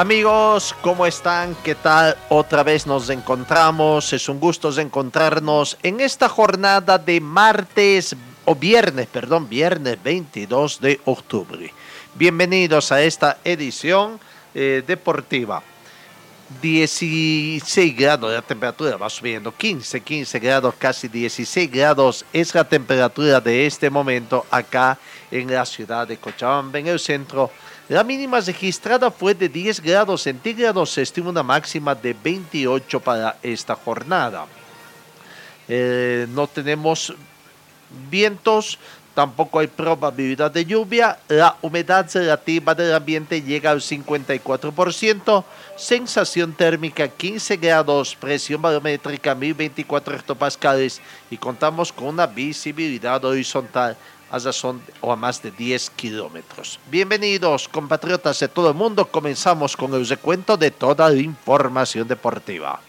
Amigos, ¿cómo están? ¿Qué tal? Otra vez nos encontramos. Es un gusto encontrarnos en esta jornada de martes o viernes, perdón, viernes 22 de octubre. Bienvenidos a esta edición eh, deportiva. 16 grados la temperatura va subiendo, 15, 15 grados, casi 16 grados es la temperatura de este momento acá en la ciudad de Cochabamba, en el centro la mínima registrada fue de 10 grados centígrados, se estima una máxima de 28 para esta jornada. Eh, no tenemos vientos, tampoco hay probabilidad de lluvia, la humedad relativa del ambiente llega al 54%, sensación térmica 15 grados, presión barométrica 1024 hectopascales y contamos con una visibilidad horizontal a razón o a más de 10 kilómetros. Bienvenidos, compatriotas de todo el mundo. Comenzamos con el recuento de toda la información deportiva.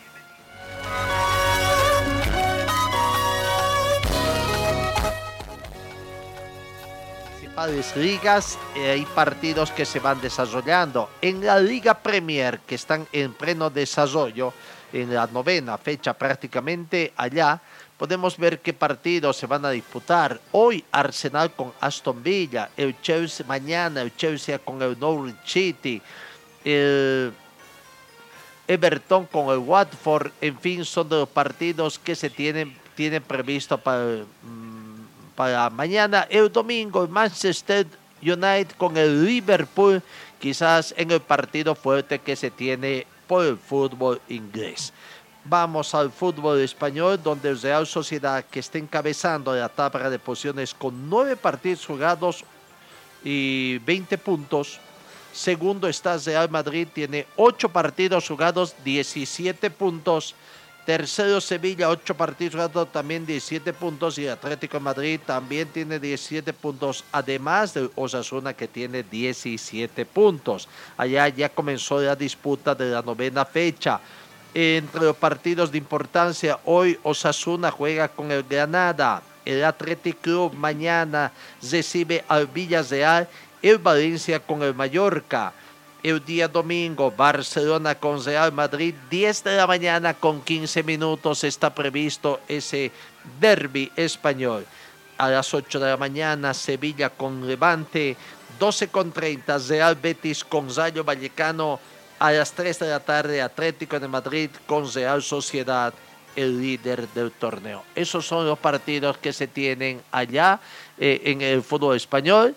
Principales ligas, eh, hay partidos que se van desarrollando. En la Liga Premier, que están en pleno desarrollo, en la novena fecha prácticamente allá, podemos ver qué partidos se van a disputar. Hoy Arsenal con Aston Villa, el Chelsea mañana, el Chelsea con el Norwich City, el Everton con el Watford, en fin, son de los partidos que se tienen, tienen previsto para, mm, para mañana. El domingo, Manchester United con el Liverpool, quizás en el partido fuerte que se tiene por el fútbol inglés. Vamos al fútbol español, donde el Real Sociedad, que está encabezando la tabla de posiciones con nueve partidos jugados y 20 puntos. Segundo está Real Madrid, tiene ocho partidos jugados, 17 puntos. Tercero Sevilla, ocho partidos jugados, también 17 puntos. Y Atlético de Madrid también tiene 17 puntos, además de Osasuna que tiene 17 puntos. Allá ya comenzó la disputa de la novena fecha entre los partidos de importancia, hoy Osasuna juega con el Granada, el Athletic Club mañana recibe al Villarreal, el Valencia con el Mallorca. El día domingo, Barcelona con Real Madrid, 10 de la mañana con 15 minutos está previsto ese derby español. A las 8 de la mañana, Sevilla con Levante, 12 con 30, Real Betis con Rayo Vallecano, a las 3 de la tarde, Atlético de Madrid con Real Sociedad, el líder del torneo. Esos son los partidos que se tienen allá eh, en el fútbol español.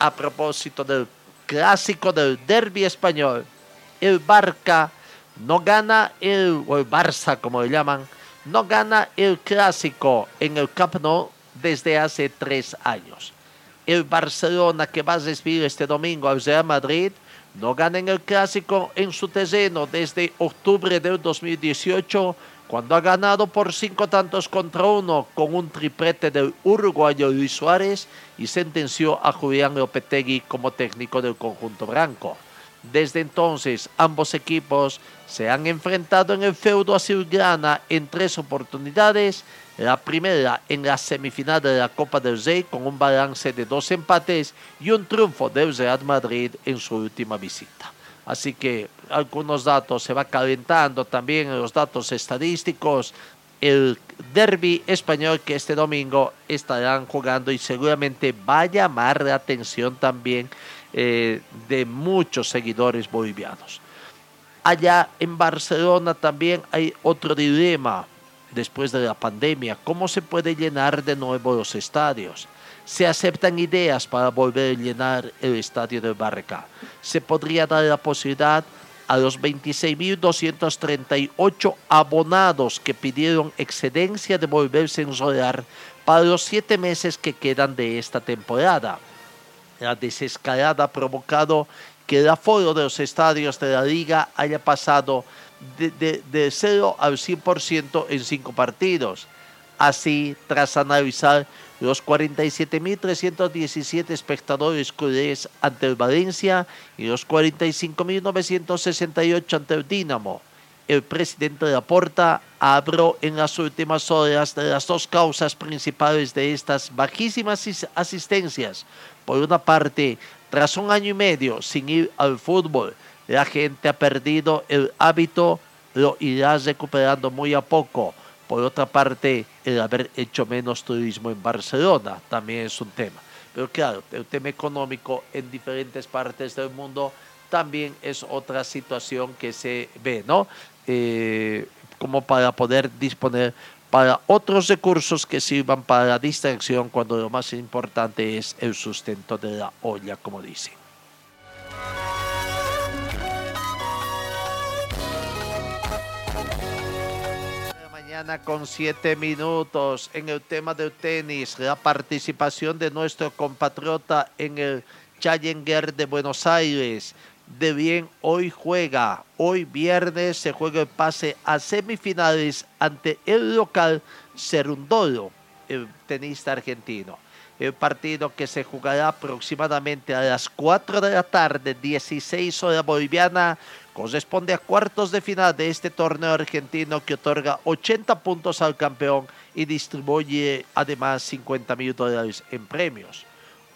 A propósito del clásico del derby español, el Barca no gana el, o el Barça como le llaman, no gana el clásico en el Camp Nou desde hace tres años. El Barcelona que va a recibir este domingo al Real Madrid no ganan el clásico en su terreno desde octubre del 2018, cuando ha ganado por cinco tantos contra uno con un triplete del uruguayo Luis Suárez y sentenció a Julián Lopetegui como técnico del conjunto blanco. Desde entonces, ambos equipos se han enfrentado en el feudo azulgrana en tres oportunidades. La primera en la semifinal de la Copa del Rey con un balance de dos empates y un triunfo del Real Madrid en su última visita. Así que algunos datos se va calentando también en los datos estadísticos. El derby español que este domingo estarán jugando y seguramente va a llamar la atención también eh, de muchos seguidores bolivianos. Allá en Barcelona también hay otro dilema después de la pandemia. ¿Cómo se puede llenar de nuevo los estadios? Se aceptan ideas para volver a llenar el estadio de Barca. Se podría dar la posibilidad a los 26.238 abonados que pidieron excedencia de volverse a enrolar para los siete meses que quedan de esta temporada La desescalada ha provocado que el aforo de los estadios de la liga haya pasado de, de, de 0 al 100% en cinco partidos. Así, tras analizar los 47.317 espectadores culés ante el Valencia y los 45.968 ante el Dinamo. El presidente de la Porta habló en las últimas horas las dos causas principales de estas bajísimas asistencias. Por una parte, tras un año y medio sin ir al fútbol, la gente ha perdido el hábito, lo irá recuperando muy a poco por otra parte, el haber hecho menos turismo en Barcelona también es un tema. Pero claro, el tema económico en diferentes partes del mundo también es otra situación que se ve, ¿no? Eh, como para poder disponer para otros recursos que sirvan para la distracción cuando lo más importante es el sustento de la olla, como dicen. Con siete minutos en el tema del tenis, la participación de nuestro compatriota en el Challenger de Buenos Aires. De bien, hoy juega, hoy viernes se juega el pase a semifinales ante el local Cerundolo, el tenista argentino. El partido que se jugará aproximadamente a las 4 de la tarde, 16 horas boliviana, corresponde a cuartos de final de este torneo argentino que otorga 80 puntos al campeón y distribuye además 50 mil dólares en premios.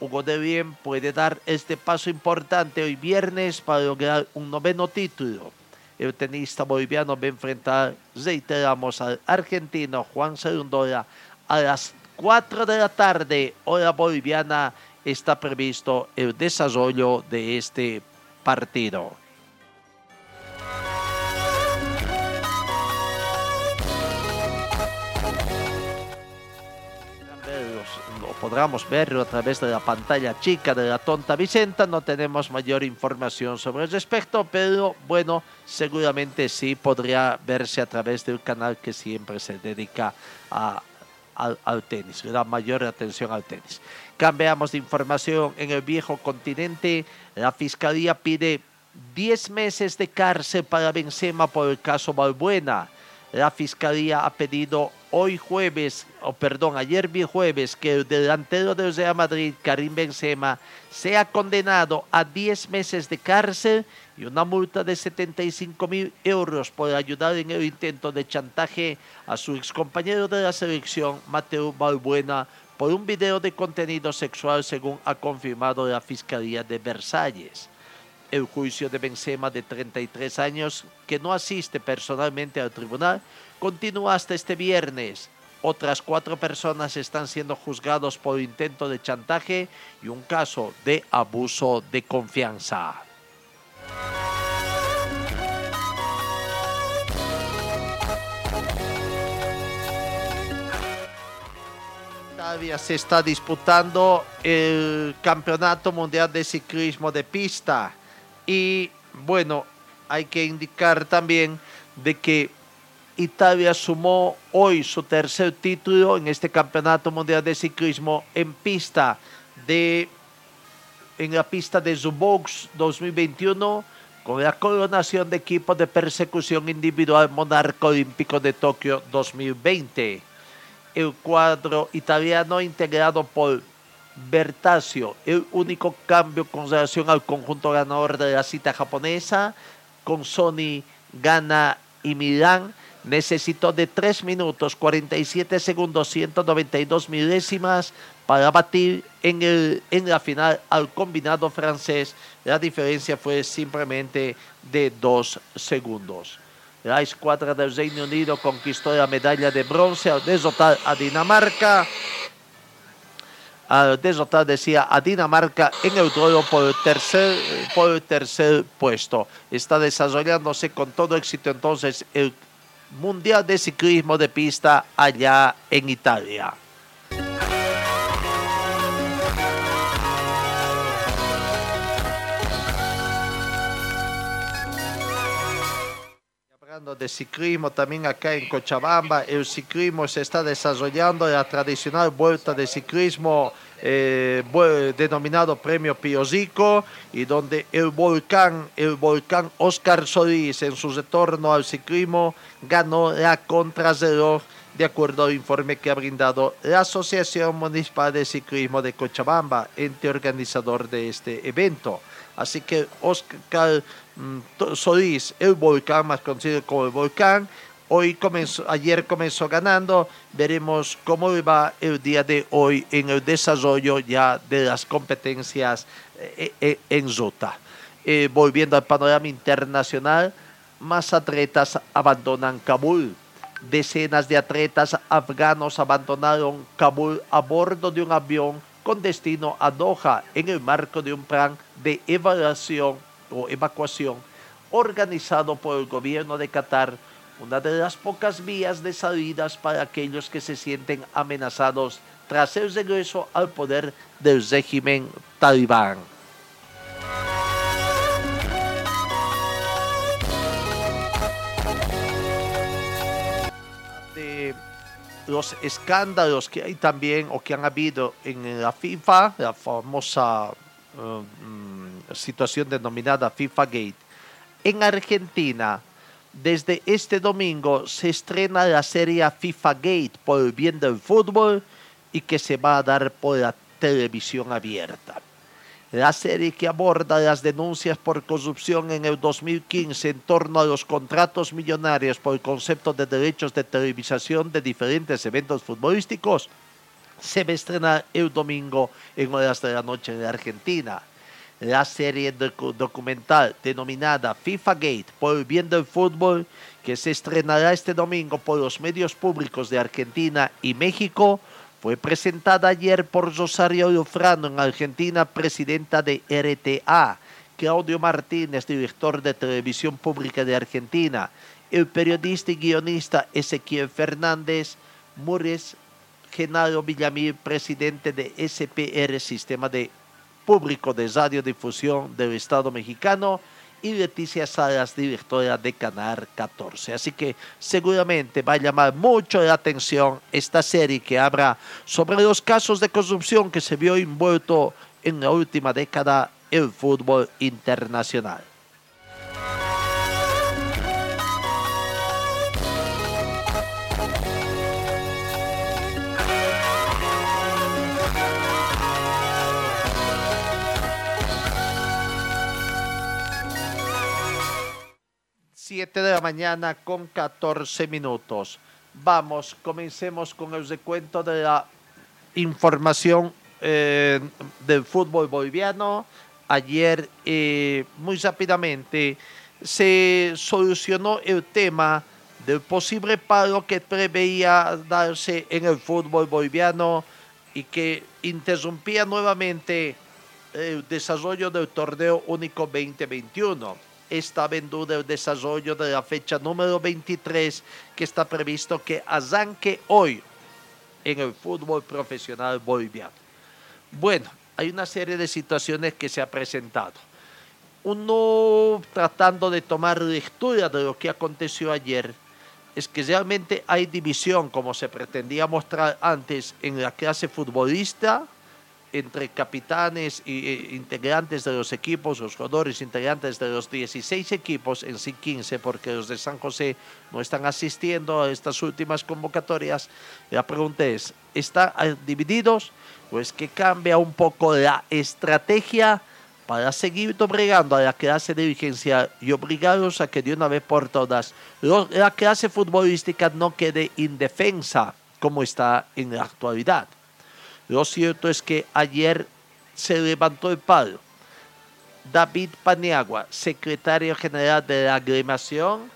Hugo de Bien puede dar este paso importante hoy viernes para lograr un noveno título. El tenista boliviano va a enfrentar, reiteramos, al argentino Juan Cerundola a las 4 de la tarde, hora boliviana, está previsto el desarrollo de este partido. Podamos verlo a través de la pantalla chica de la tonta Vicenta. No tenemos mayor información sobre el respecto, pero bueno, seguramente sí podría verse a través del canal que siempre se dedica al, tenis, le da mayor atención al tenis. Cambiamos de información en el viejo continente. La fiscalía pide 10 meses de cárcel para Benzema por el caso Balbuena. La fiscalía ha pedido hoy jueves, o perdón, ayer vi jueves, que el delantero del Real Madrid, Karim Benzema, sea condenado a 10 meses de cárcel y una multa de 75 mil euros por ayudar en el intento de chantaje a su excompañero de la selección, Mateo Balbuena, por un video de contenido sexual, según ha confirmado la Fiscalía de Versalles. El juicio de Benzema, de 33 años, que no asiste personalmente al tribunal, continúa hasta este viernes. Otras cuatro personas están siendo juzgados por intento de chantaje y un caso de abuso de confianza. Se está disputando el Campeonato Mundial de Ciclismo de Pista y bueno, hay que indicar también de que Italia sumó hoy su tercer título en este Campeonato Mundial de Ciclismo en pista de en la pista de Zubox 2021 con la coronación de equipo de persecución individual Monarca Olímpico de Tokio 2020. El cuadro italiano integrado por Bertasio, el único cambio con relación al conjunto ganador de la cita japonesa, con Sony, Gana y Milán, necesitó de 3 minutos 47 segundos 192 milésimas para batir en, el, en la final al combinado francés. La diferencia fue simplemente de 2 segundos. La escuadra del Reino Unido conquistó la medalla de bronce al derrotar a Dinamarca. Al derrotar, decía, a Dinamarca en el duelo por el tercer, por el tercer puesto. Está desarrollándose con todo éxito entonces el Mundial de Ciclismo de Pista allá en Italia. Hablando de ciclismo también acá en Cochabamba, el ciclismo se está desarrollando la tradicional vuelta de ciclismo eh, denominado Premio Pio Zico y donde el volcán, el volcán Oscar Solís en su retorno al ciclismo ganó la contrarreloj de acuerdo al informe que ha brindado la Asociación Municipal de Ciclismo de Cochabamba, ente organizador de este evento. Así que Oscar Solís, el volcán más conocido como el volcán, hoy comenzó, ayer comenzó ganando. Veremos cómo va el día de hoy en el desarrollo ya de las competencias eh, eh, en ruta. Eh, volviendo al panorama internacional, más atletas abandonan Kabul. Decenas de atletas afganos abandonaron Kabul a bordo de un avión con destino a Doha en el marco de un plan de evaluación o evacuación organizado por el gobierno de Qatar, una de las pocas vías de salidas para aquellos que se sienten amenazados tras el regreso al poder del régimen talibán. de los escándalos que hay también o que han habido en la FIFA, la famosa mm, situación denominada FIFA Gate. En Argentina, desde este domingo se estrena la serie FIFA Gate por el bien del fútbol y que se va a dar por la televisión abierta. La serie que aborda las denuncias por corrupción en el 2015 en torno a los contratos millonarios por el concepto de derechos de televisación de diferentes eventos futbolísticos se va a estrenar el domingo en horas de la noche en Argentina. La serie docu- documental denominada FIFA Gate por el bien del fútbol, que se estrenará este domingo por los medios públicos de Argentina y México, fue presentada ayer por Rosario Lufrano en Argentina, presidenta de RTA, Claudio Martínez, director de Televisión Pública de Argentina, el periodista y guionista Ezequiel Fernández, Mures Genaro Villamil, presidente de SPR, Sistema de Público de Radiodifusión del Estado mexicano, y Leticia Salas, directora de Canal 14. Así que seguramente va a llamar mucho la atención esta serie que habla sobre los casos de corrupción que se vio envuelto en la última década el fútbol internacional. Siete de la mañana con 14 minutos. Vamos, comencemos con el recuento de la información eh, del fútbol boliviano. Ayer, eh, muy rápidamente, se solucionó el tema del posible paro que preveía darse en el fútbol boliviano y que interrumpía nuevamente el desarrollo del torneo único 2021. Estaba en duda el desarrollo de la fecha número 23 que está previsto que arranque hoy en el fútbol profesional boliviano. Bueno, hay una serie de situaciones que se ha presentado. Uno tratando de tomar lectura de lo que aconteció ayer, es que realmente hay división, como se pretendía mostrar antes, en la clase futbolista, entre capitanes eh, integrantes de los equipos, los jugadores integrantes de los 16 equipos, en sí 15, porque los de San José no están asistiendo a estas últimas convocatorias. La pregunta es, ¿están divididos? Pues que cambia un poco la estrategia para seguir doblegando a la clase dirigencial y obligarlos a que de una vez por todas la clase futbolística no quede indefensa como está en la actualidad. Lo cierto es que ayer se levantó el palo. David Paniagua, secretario general de la agremación,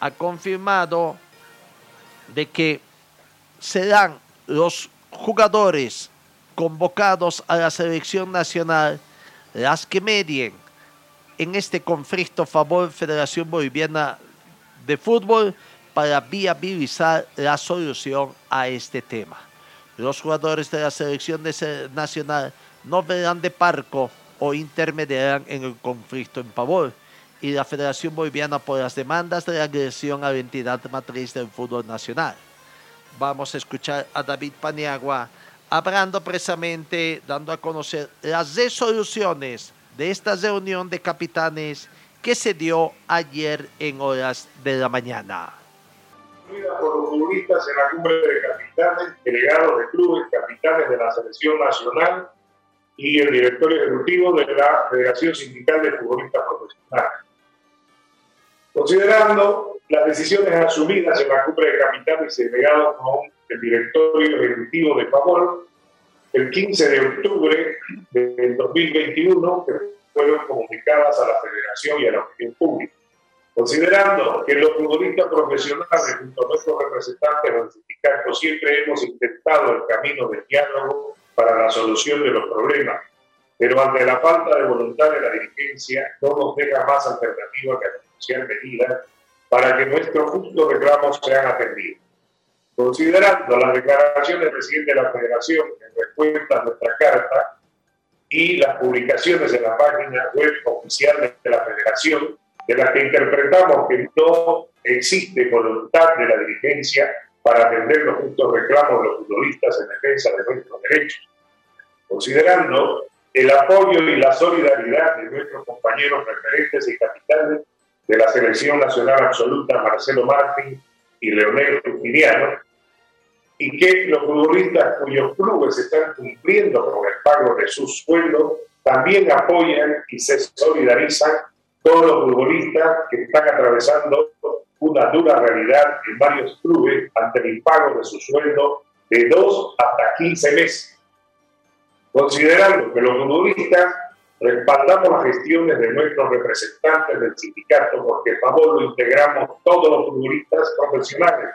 ha confirmado de que serán los jugadores convocados a la selección nacional las que medien en este conflicto favor Federación Boliviana de Fútbol para viabilizar la solución a este tema. Los jugadores de la selección nacional no verán de parco o intermediarán en el conflicto en favor y la Federación Boliviana por las demandas de agresión a la entidad matriz del fútbol nacional. Vamos a escuchar a David Paniagua hablando precisamente, dando a conocer las resoluciones de esta reunión de capitanes que se dio ayer en horas de la mañana. Por los futbolistas en la cumbre de capitanes, delegados de clubes, capitanes de la selección nacional y el directorio ejecutivo de la Federación Sindical de Futbolistas Profesionales. Considerando las decisiones asumidas en la cumbre de capitanes y delegados con el directorio ejecutivo de favor, el 15 de octubre del 2021, que fueron comunicadas a la Federación y a la opinión pública. Considerando que los futbolistas profesionales, junto a nuestros representantes del sindicato, siempre hemos intentado el camino del diálogo para la solución de los problemas, pero ante la falta de voluntad de la dirigencia, no nos deja más alternativa que anunciar medidas para que nuestros justos reclamos sean atendidos. Considerando las declaraciones del presidente de la Federación en respuesta a nuestra carta y las publicaciones en la página web oficial de la Federación, de las que interpretamos que no existe voluntad de la dirigencia para atender los justos reclamos de los futbolistas en defensa de nuestros derechos. Considerando el apoyo y la solidaridad de nuestros compañeros referentes y capitales de la Selección Nacional Absoluta, Marcelo Martín y Leonel Justiniano, y que los futbolistas cuyos clubes están cumpliendo con el pago de sus sueldos también apoyan y se solidarizan con los futbolistas que están atravesando una dura realidad en varios clubes ante el impago de su sueldo de dos hasta 15 meses. Considerando que los futbolistas respaldamos las gestiones de nuestros representantes del sindicato porque a favor lo integramos todos los futbolistas profesionales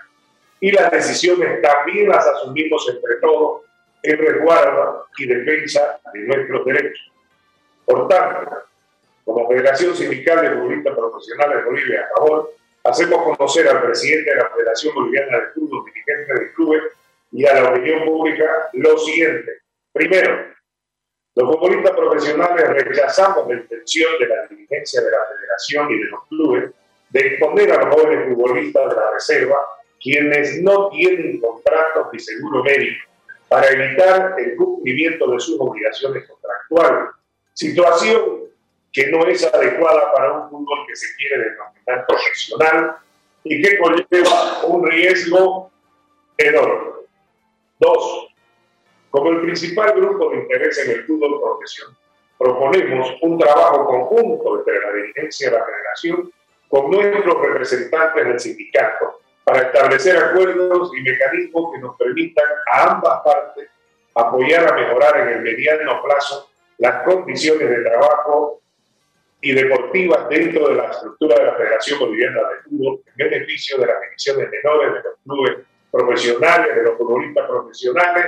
y las decisiones también las asumimos entre todos en resguardo y defensa de nuestros derechos. Por tanto, como Federación Sindical de Futbolistas Profesionales de Bolivia a favor, hacemos conocer al presidente de la Federación Boliviana de Fútbol, dirigente del club y a la opinión pública lo siguiente. Primero, los futbolistas profesionales rechazamos la intención de la dirigencia de la Federación y de los clubes de exponer a los jóvenes futbolistas de la reserva quienes no tienen contratos ni seguro médico para evitar el cumplimiento de sus obligaciones contractuales. Situación que no es adecuada para un fútbol que se quiere denominar profesional y que conlleva un riesgo enorme. Dos, como el principal grupo de interés en el fútbol profesional, proponemos un trabajo conjunto entre la dirigencia de la federación con nuestros representantes del sindicato para establecer acuerdos y mecanismos que nos permitan a ambas partes apoyar a mejorar en el mediano plazo las condiciones de trabajo y deportivas dentro de la estructura de la Federación Boliviana de Fútbol en beneficio de las divisiones menores, de los clubes profesionales, de los futbolistas profesionales,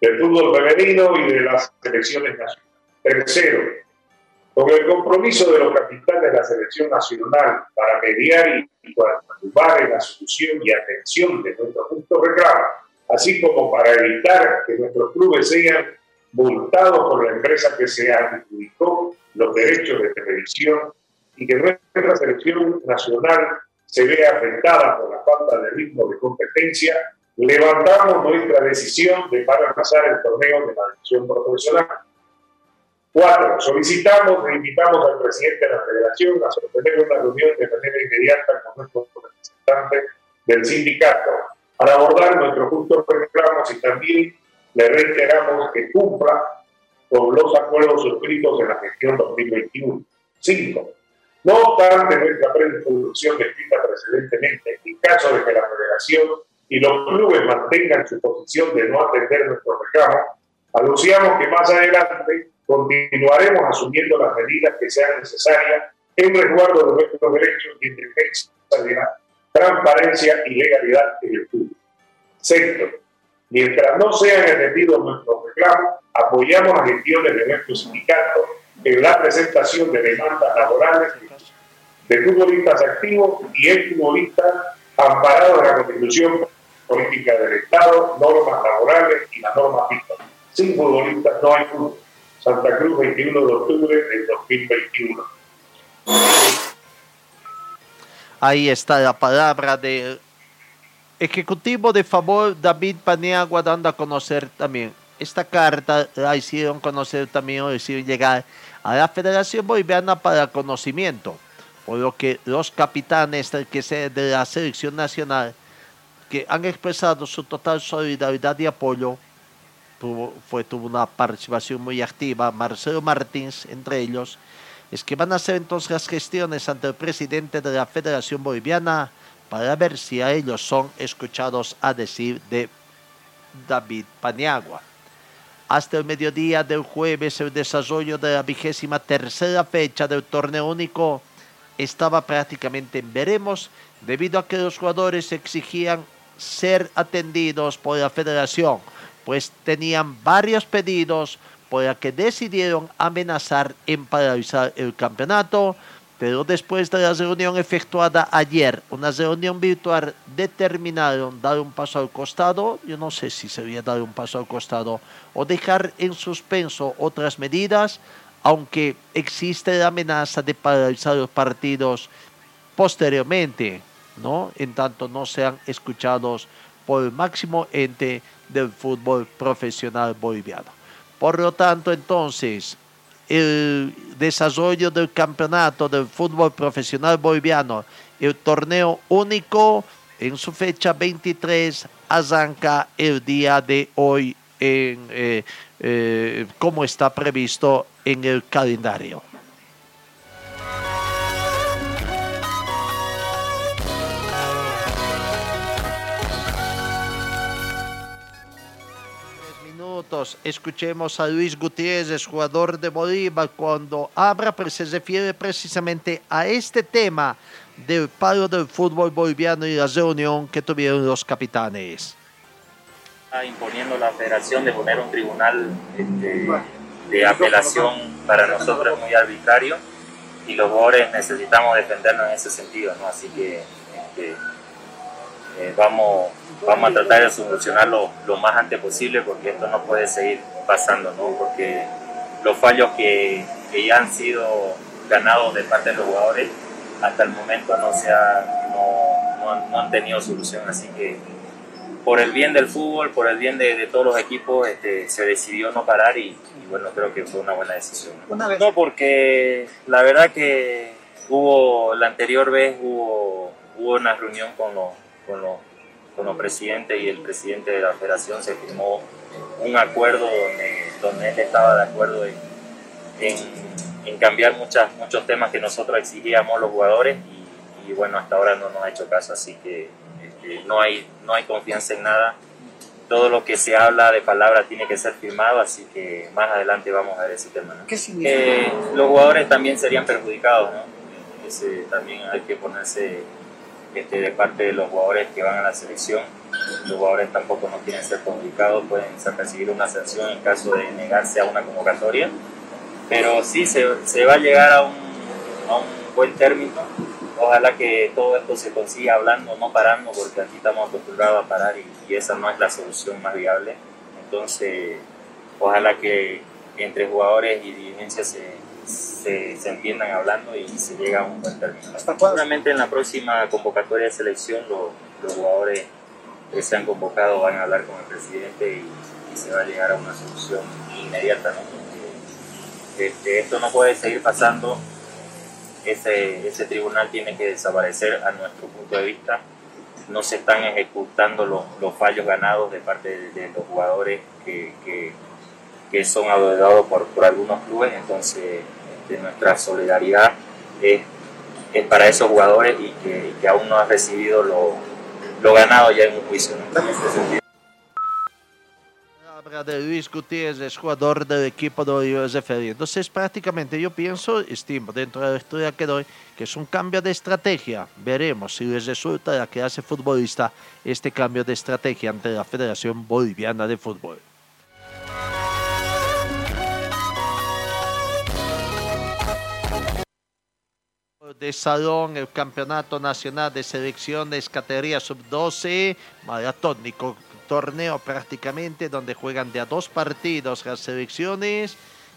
del fútbol femenino y de las selecciones nacionales. Tercero, con el compromiso de los capitanes de la selección nacional para mediar y participar en la solución y atención de nuestros puntos reclamos, así como para evitar que nuestros clubes sean multados por la empresa que se adjudicó los derechos de televisión y que nuestra selección nacional se vea afectada por la falta de ritmo de competencia, levantamos nuestra decisión de pasar el torneo de la división profesional. Cuatro, solicitamos e invitamos al presidente de la federación a sostener una reunión de manera inmediata con nuestros representantes del sindicato para abordar nuestros justos reclamos y también le reiteramos que cumpla con los acuerdos suscritos en la gestión 2021. Cinco, no obstante nuestra predisposición descrita precedentemente, en caso de que la federación y los clubes mantengan su posición de no atender nuestros reclamos, anunciamos que más adelante continuaremos asumiendo las medidas que sean necesarias en resguardo de nuestros derechos y en defensa de la transparencia y legalidad en el fútbol. Sexto, mientras no sean entendidos nuestros reclamos, apoyamos las gestiones de nuestro sindicato en la presentación de demandas laborales de futbolistas activos y exfutbolistas amparados en la Constitución Política del Estado, normas laborales y las normas fiscales. Sin futbolistas no hay fútbol. Santa Cruz, 21 de octubre del 2021. Ahí está la palabra del Ejecutivo de favor David Paniagua dando a conocer también. Esta carta la hicieron conocer también o hicieron llegar a la Federación Boliviana para conocimiento, por lo que los capitanes que de la selección nacional que han expresado su total solidaridad y apoyo, tuvo, fue, tuvo una participación muy activa, Marcelo Martins entre ellos, es que van a hacer entonces las gestiones ante el presidente de la Federación Boliviana para ver si a ellos son escuchados a decir de David Paniagua. Hasta el mediodía del jueves, el desarrollo de la vigésima tercera fecha del torneo único estaba prácticamente en veremos, debido a que los jugadores exigían ser atendidos por la federación, pues tenían varios pedidos por la que decidieron amenazar en paralizar el campeonato pero después de la reunión efectuada ayer, una reunión virtual, determinaron dar un paso al costado, yo no sé si sería dar un paso al costado, o dejar en suspenso otras medidas, aunque existe la amenaza de paralizar los partidos posteriormente, ¿no? En tanto no sean escuchados por el máximo ente del fútbol profesional boliviano. Por lo tanto, entonces, el desarrollo del campeonato del fútbol profesional boliviano, el torneo único en su fecha 23 arranca el día de hoy en, eh, eh, como está previsto en el calendario. Escuchemos a Luis Gutiérrez, jugador de Bolívar, cuando habla, pero se refiere precisamente a este tema del paro del fútbol boliviano y la reunión que tuvieron los capitanes. Está imponiendo la federación de poner un tribunal este, de apelación para nosotros muy arbitrario y los jugadores necesitamos defendernos en ese sentido, ¿no? Así que este, eh, vamos, vamos a tratar de solucionarlo lo más antes posible porque esto no puede seguir pasando, ¿no? porque los fallos que, que ya han sido ganados de parte de los jugadores hasta el momento no, se no, no, han, tenido solución, así que por el bien del fútbol, por el bien de, de todos los equipos, este, se decidió no parar y, bueno, creo que fue una buena decisión. No, porque la verdad que hubo, la anterior vez hubo, hubo una reunión con los con los, con los presidentes y el presidente de la federación se firmó un acuerdo donde, donde él estaba de acuerdo en, en, cambiar muchas, muchos temas que nosotros exigíamos los jugadores y, bueno, hasta ahora no nos ha hecho caso, así que este, no, hay, no hay confianza en nada. Todo lo que se habla de palabra tiene que ser firmado, así que más adelante vamos a ver ese tema. ¿Qué significa? Eh, los jugadores también serían perjudicados, ¿no? Ese, también hay que ponerse este, de parte de los jugadores que van a la selección. Los jugadores tampoco no quieren ser complicados, pueden recibir una sanción en caso de negarse a una convocatoria. Pero sí se, se va a llegar a un, a un buen término. Ojalá que todo esto se consiga hablando, no parando, porque aquí estamos acostumbrados a parar y, y esa no es la solución más viable. Entonces, ojalá que entre jugadores y dirigencias se, se, se entiendan hablando y se llega a un buen término. Seguramente en la próxima convocatoria de selección los, jugadores que se han convocado van a hablar con el presidente y, se va a llegar a una solución inmediata. este, esto no puede seguir pasando, ese, ese tribunal tiene que desaparecer a nuestro punto de vista. No se están ejecutando los, los fallos ganados de parte de, los jugadores que, que, que son adeudados por, por algunos clubes, entonces de nuestra solidaridad es, es, para esos jugadores y que, que, aún no han recibido lo, lo ganado ya en un juicio. ¿no? de Luis Gutiérrez, jugador del equipo de Bolívar Entonces, prácticamente yo pienso, estimo, dentro de la historia que doy, que es un cambio de estrategia. Veremos si les resulta la clase futbolista este cambio de estrategia ante la Federación Boliviana de Fútbol. De salón, el Campeonato Nacional de Selecciones Categoría Sub-12, maratónico torneo prácticamente donde juegan de a dos partidos las selecciones.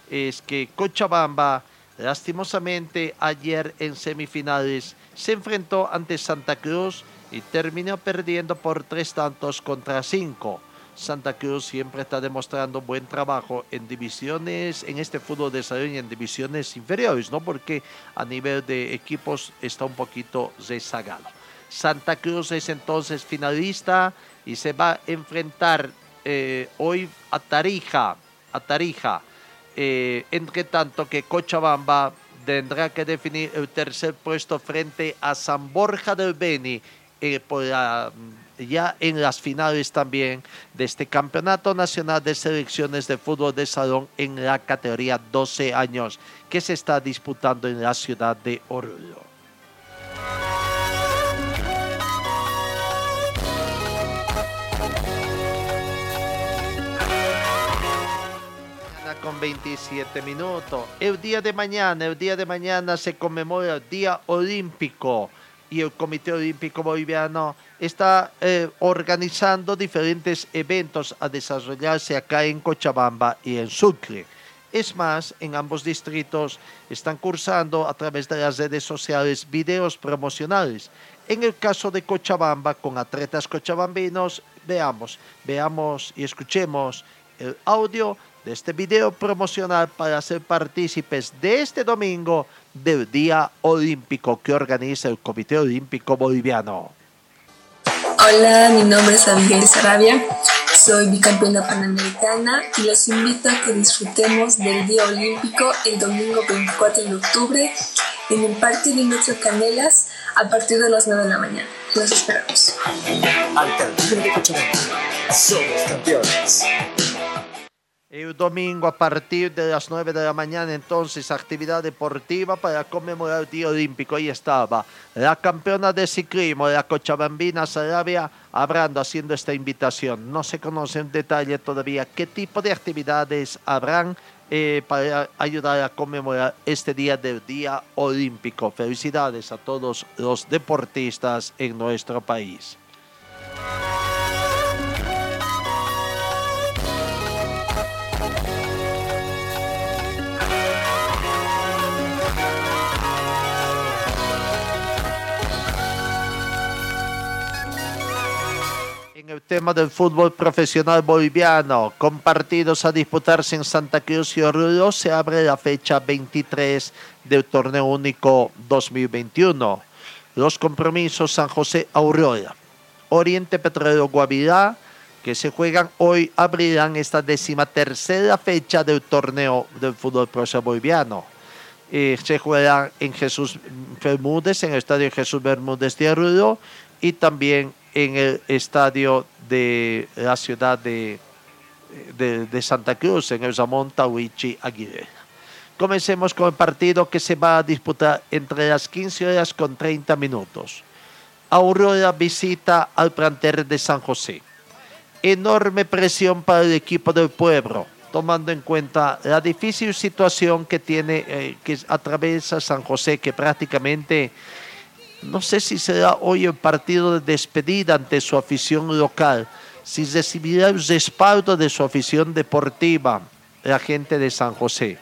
Es que Cochabamba, lastimosamente, ayer en semifinales se enfrentó ante Santa Cruz y terminó perdiendo por tres tantos contra cinco. Santa Cruz siempre está demostrando buen trabajo en divisiones, en este fútbol de salón y en divisiones inferiores, ¿no? Porque a nivel de equipos está un poquito rezagado. Santa Cruz es entonces finalista y se va a enfrentar eh, hoy a Tarija, a Tarija. Eh, entre tanto que Cochabamba tendrá que definir el tercer puesto frente a San Borja del Beni eh, por ya en las finales también de este Campeonato Nacional de Selecciones de Fútbol de Salón en la categoría 12 años que se está disputando en la ciudad de Oruro. con 27 minutos. El día de mañana, el día de mañana se conmemora el Día Olímpico y el Comité Olímpico Boliviano está eh, organizando diferentes eventos a desarrollarse acá en Cochabamba y en Sucre. Es más, en ambos distritos están cursando a través de las redes sociales videos promocionales. En el caso de Cochabamba, con atletas cochabambinos, veamos, veamos y escuchemos el audio de este video promocional para ser partícipes de este domingo del Día Olímpico que organiza el Comité Olímpico Boliviano. Hola, mi nombre es Abigail Sarabia, soy bicampeona panamericana y los invito a que disfrutemos del Día Olímpico el domingo 24 de octubre en el Parque de Metro Canelas a partir de las 9 de la mañana. Los esperamos. somos campeones. El domingo a partir de las 9 de la mañana entonces actividad deportiva para conmemorar el Día Olímpico. Ahí estaba la campeona de ciclismo la Cochabambina Sarabia hablando, haciendo esta invitación. No se conoce en detalle todavía qué tipo de actividades habrán eh, para ayudar a conmemorar este día del Día Olímpico. Felicidades a todos los deportistas en nuestro país. El tema del fútbol profesional boliviano, con partidos a disputarse en Santa Cruz y Oruro, se abre la fecha 23 del torneo único 2021. Los compromisos San José Aurora, Oriente Petrolero Guavirá, que se juegan hoy, abrirán esta décima tercera fecha del torneo del fútbol profesional boliviano. Eh, se juega en Jesús Bermúdez, en el estadio Jesús Bermúdez de Oruro y también en el estadio de la ciudad de, de, Santa Cruz, en el Ramón Tawichi Aguirre. Comencemos con el partido que se va a disputar entre las 15 horas con 30 minutos. Aurora visita al planter de San José. Enorme presión para el equipo del pueblo, tomando en cuenta la difícil situación que tiene, eh, que atraviesa San José, que prácticamente no sé si será hoy el partido de despedida ante su afición local, si recibirá el respaldo de su afición deportiva, la gente de San José.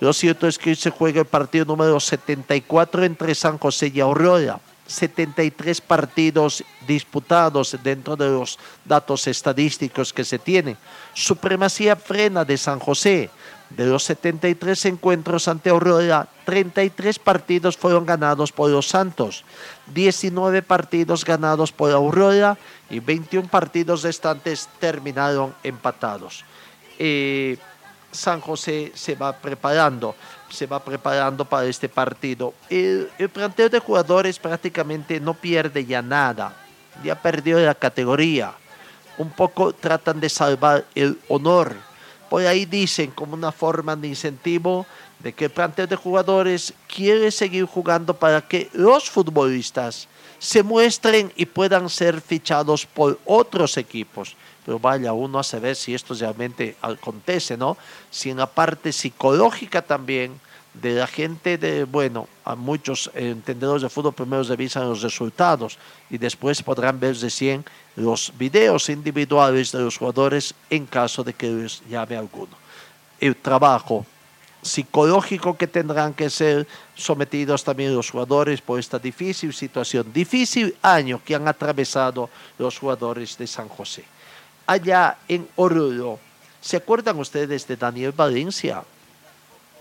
Lo cierto es que hoy se juega el partido número 74 entre San José y Aurora. 73 partidos disputados dentro de los datos estadísticos que se tienen. Supremacía frena de San José. De los 73 encuentros ante Aurora, 33 partidos fueron ganados por los Santos, 19 partidos ganados por Aurora y 21 partidos restantes terminaron empatados. Eh, San José se va preparando, se va preparando para este partido. El, el planteo de jugadores prácticamente no pierde ya nada, ya perdió la categoría. Un poco tratan de salvar el honor por ahí dicen como una forma de incentivo de que el plantel de jugadores quiere seguir jugando para que los futbolistas se muestren y puedan ser fichados por otros equipos. Pero vaya uno a saber si esto realmente acontece, ¿no? Si en la parte psicológica también de la gente de, bueno, a muchos entendedores de fútbol primero revisan los resultados y después podrán ver recién los videos individuales de los jugadores en caso de que les llame alguno. El trabajo psicológico que tendrán que ser sometidos también los jugadores por esta difícil situación, difícil año que han atravesado los jugadores de San José. allá en Oruro. ¿Se acuerdan ustedes de Daniel Valencia?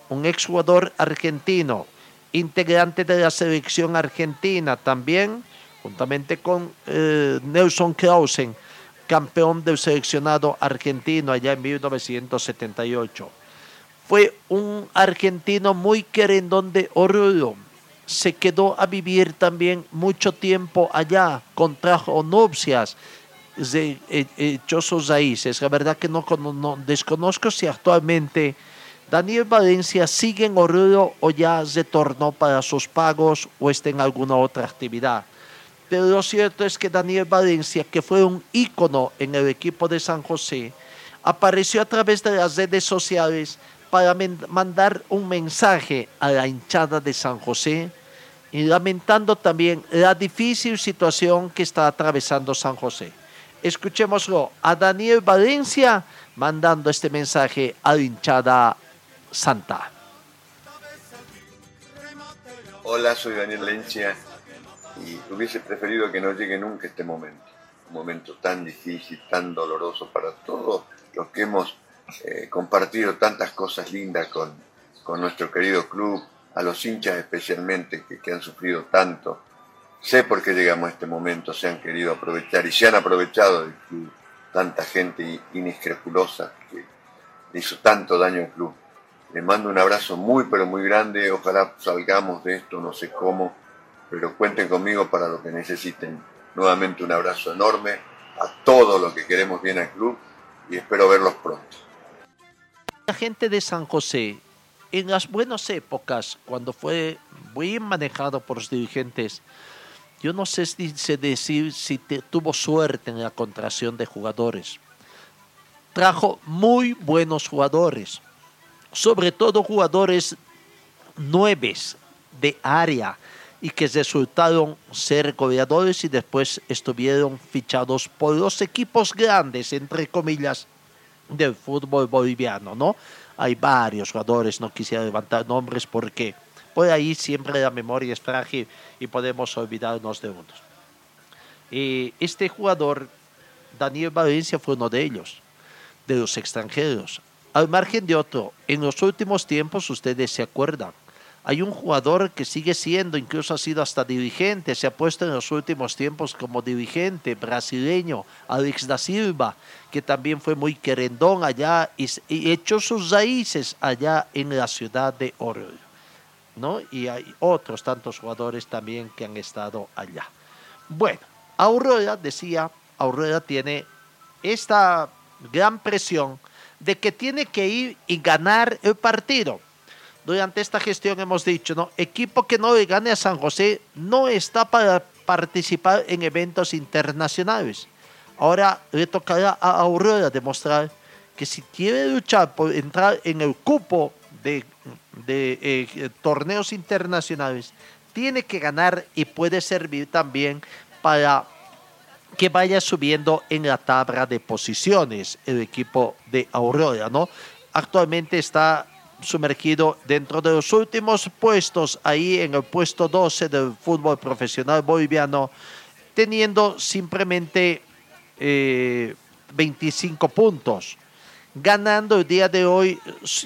Un exjugador argentino, integrante de la selección argentina también, juntamente con eh, Nelson Krausen, campeón del seleccionado argentino allá en 1978. Fue un argentino muy querendón de Oruro. Se quedó a vivir también mucho tiempo allá, contrajo nupcias, de, eh, echó sus raíces. La verdad que no, desconozco si actualmente Daniel Valencia sigue en Oruro o ya retornó para sus pagos o está en alguna otra actividad. Pero lo cierto es que Daniel Valencia, que fue un ícono en el equipo de San José, apareció a través de las redes sociales para mandar un mensaje a la hinchada de San José y lamentando también la difícil situación que está atravesando San José. Escuchémoslo a Daniel Valencia mandando este mensaje a la hinchada santa. Hola, soy Daniel Valencia y hubiese preferido que no llegue nunca este momento, un momento tan difícil, tan doloroso para todos los que hemos eh, compartido tantas cosas lindas con, con, nuestro querido club, a los hinchas especialmente que, que han sufrido tanto. Sé por qué llegamos a este momento, se han querido aprovechar y se han aprovechado del club, tanta gente inescrupulosa que hizo tanto daño al club. Les mando un abrazo muy pero muy grande, ojalá salgamos de esto, no sé cómo, pero cuenten conmigo para lo que necesiten. Nuevamente un abrazo enorme a todos los que queremos bien al club y espero verlos pronto. La gente de San José, en las buenas épocas, cuando fue bien manejado por los dirigentes, yo no sé si decir si tuvo suerte en la contratación de jugadores. Trajo muy buenos jugadores, sobre todo jugadores nueves de área, y que resultaron ser goleadores y después estuvieron fichados por los equipos grandes, entre comillas, del fútbol boliviano, ¿no? Hay varios jugadores, no quisiera levantar nombres porque por ahí siempre la memoria es frágil y podemos olvidarnos de unos. Este jugador, Daniel Valencia, fue uno de ellos, de los extranjeros. Al margen de otro, en los últimos tiempos, ustedes se acuerdan, hay un jugador que sigue siendo, incluso ha sido hasta dirigente, se ha puesto en los últimos tiempos como dirigente brasileño, Alex da Silva, que también fue muy querendón allá y, echó sus raíces allá en la ciudad de Oruro. ¿no? Y hay otros tantos jugadores también que han estado allá. Bueno, Aurora, decía, Aurora tiene esta gran presión de que tiene que ir y ganar el partido durante esta gestión hemos dicho, ¿no? Equipo que no le gane a San José no está para participar en eventos internacionales. Ahora le tocará a Aurora demostrar que si quiere luchar por entrar en el cupo de, eh, torneos internacionales, tiene que ganar y puede servir también para que vaya subiendo en la tabla de posiciones el equipo de Aurora, ¿no? Actualmente está sumergido dentro de los últimos puestos, ahí en el puesto 12 del fútbol profesional boliviano, teniendo simplemente 25 eh, puntos. Ganando el día de hoy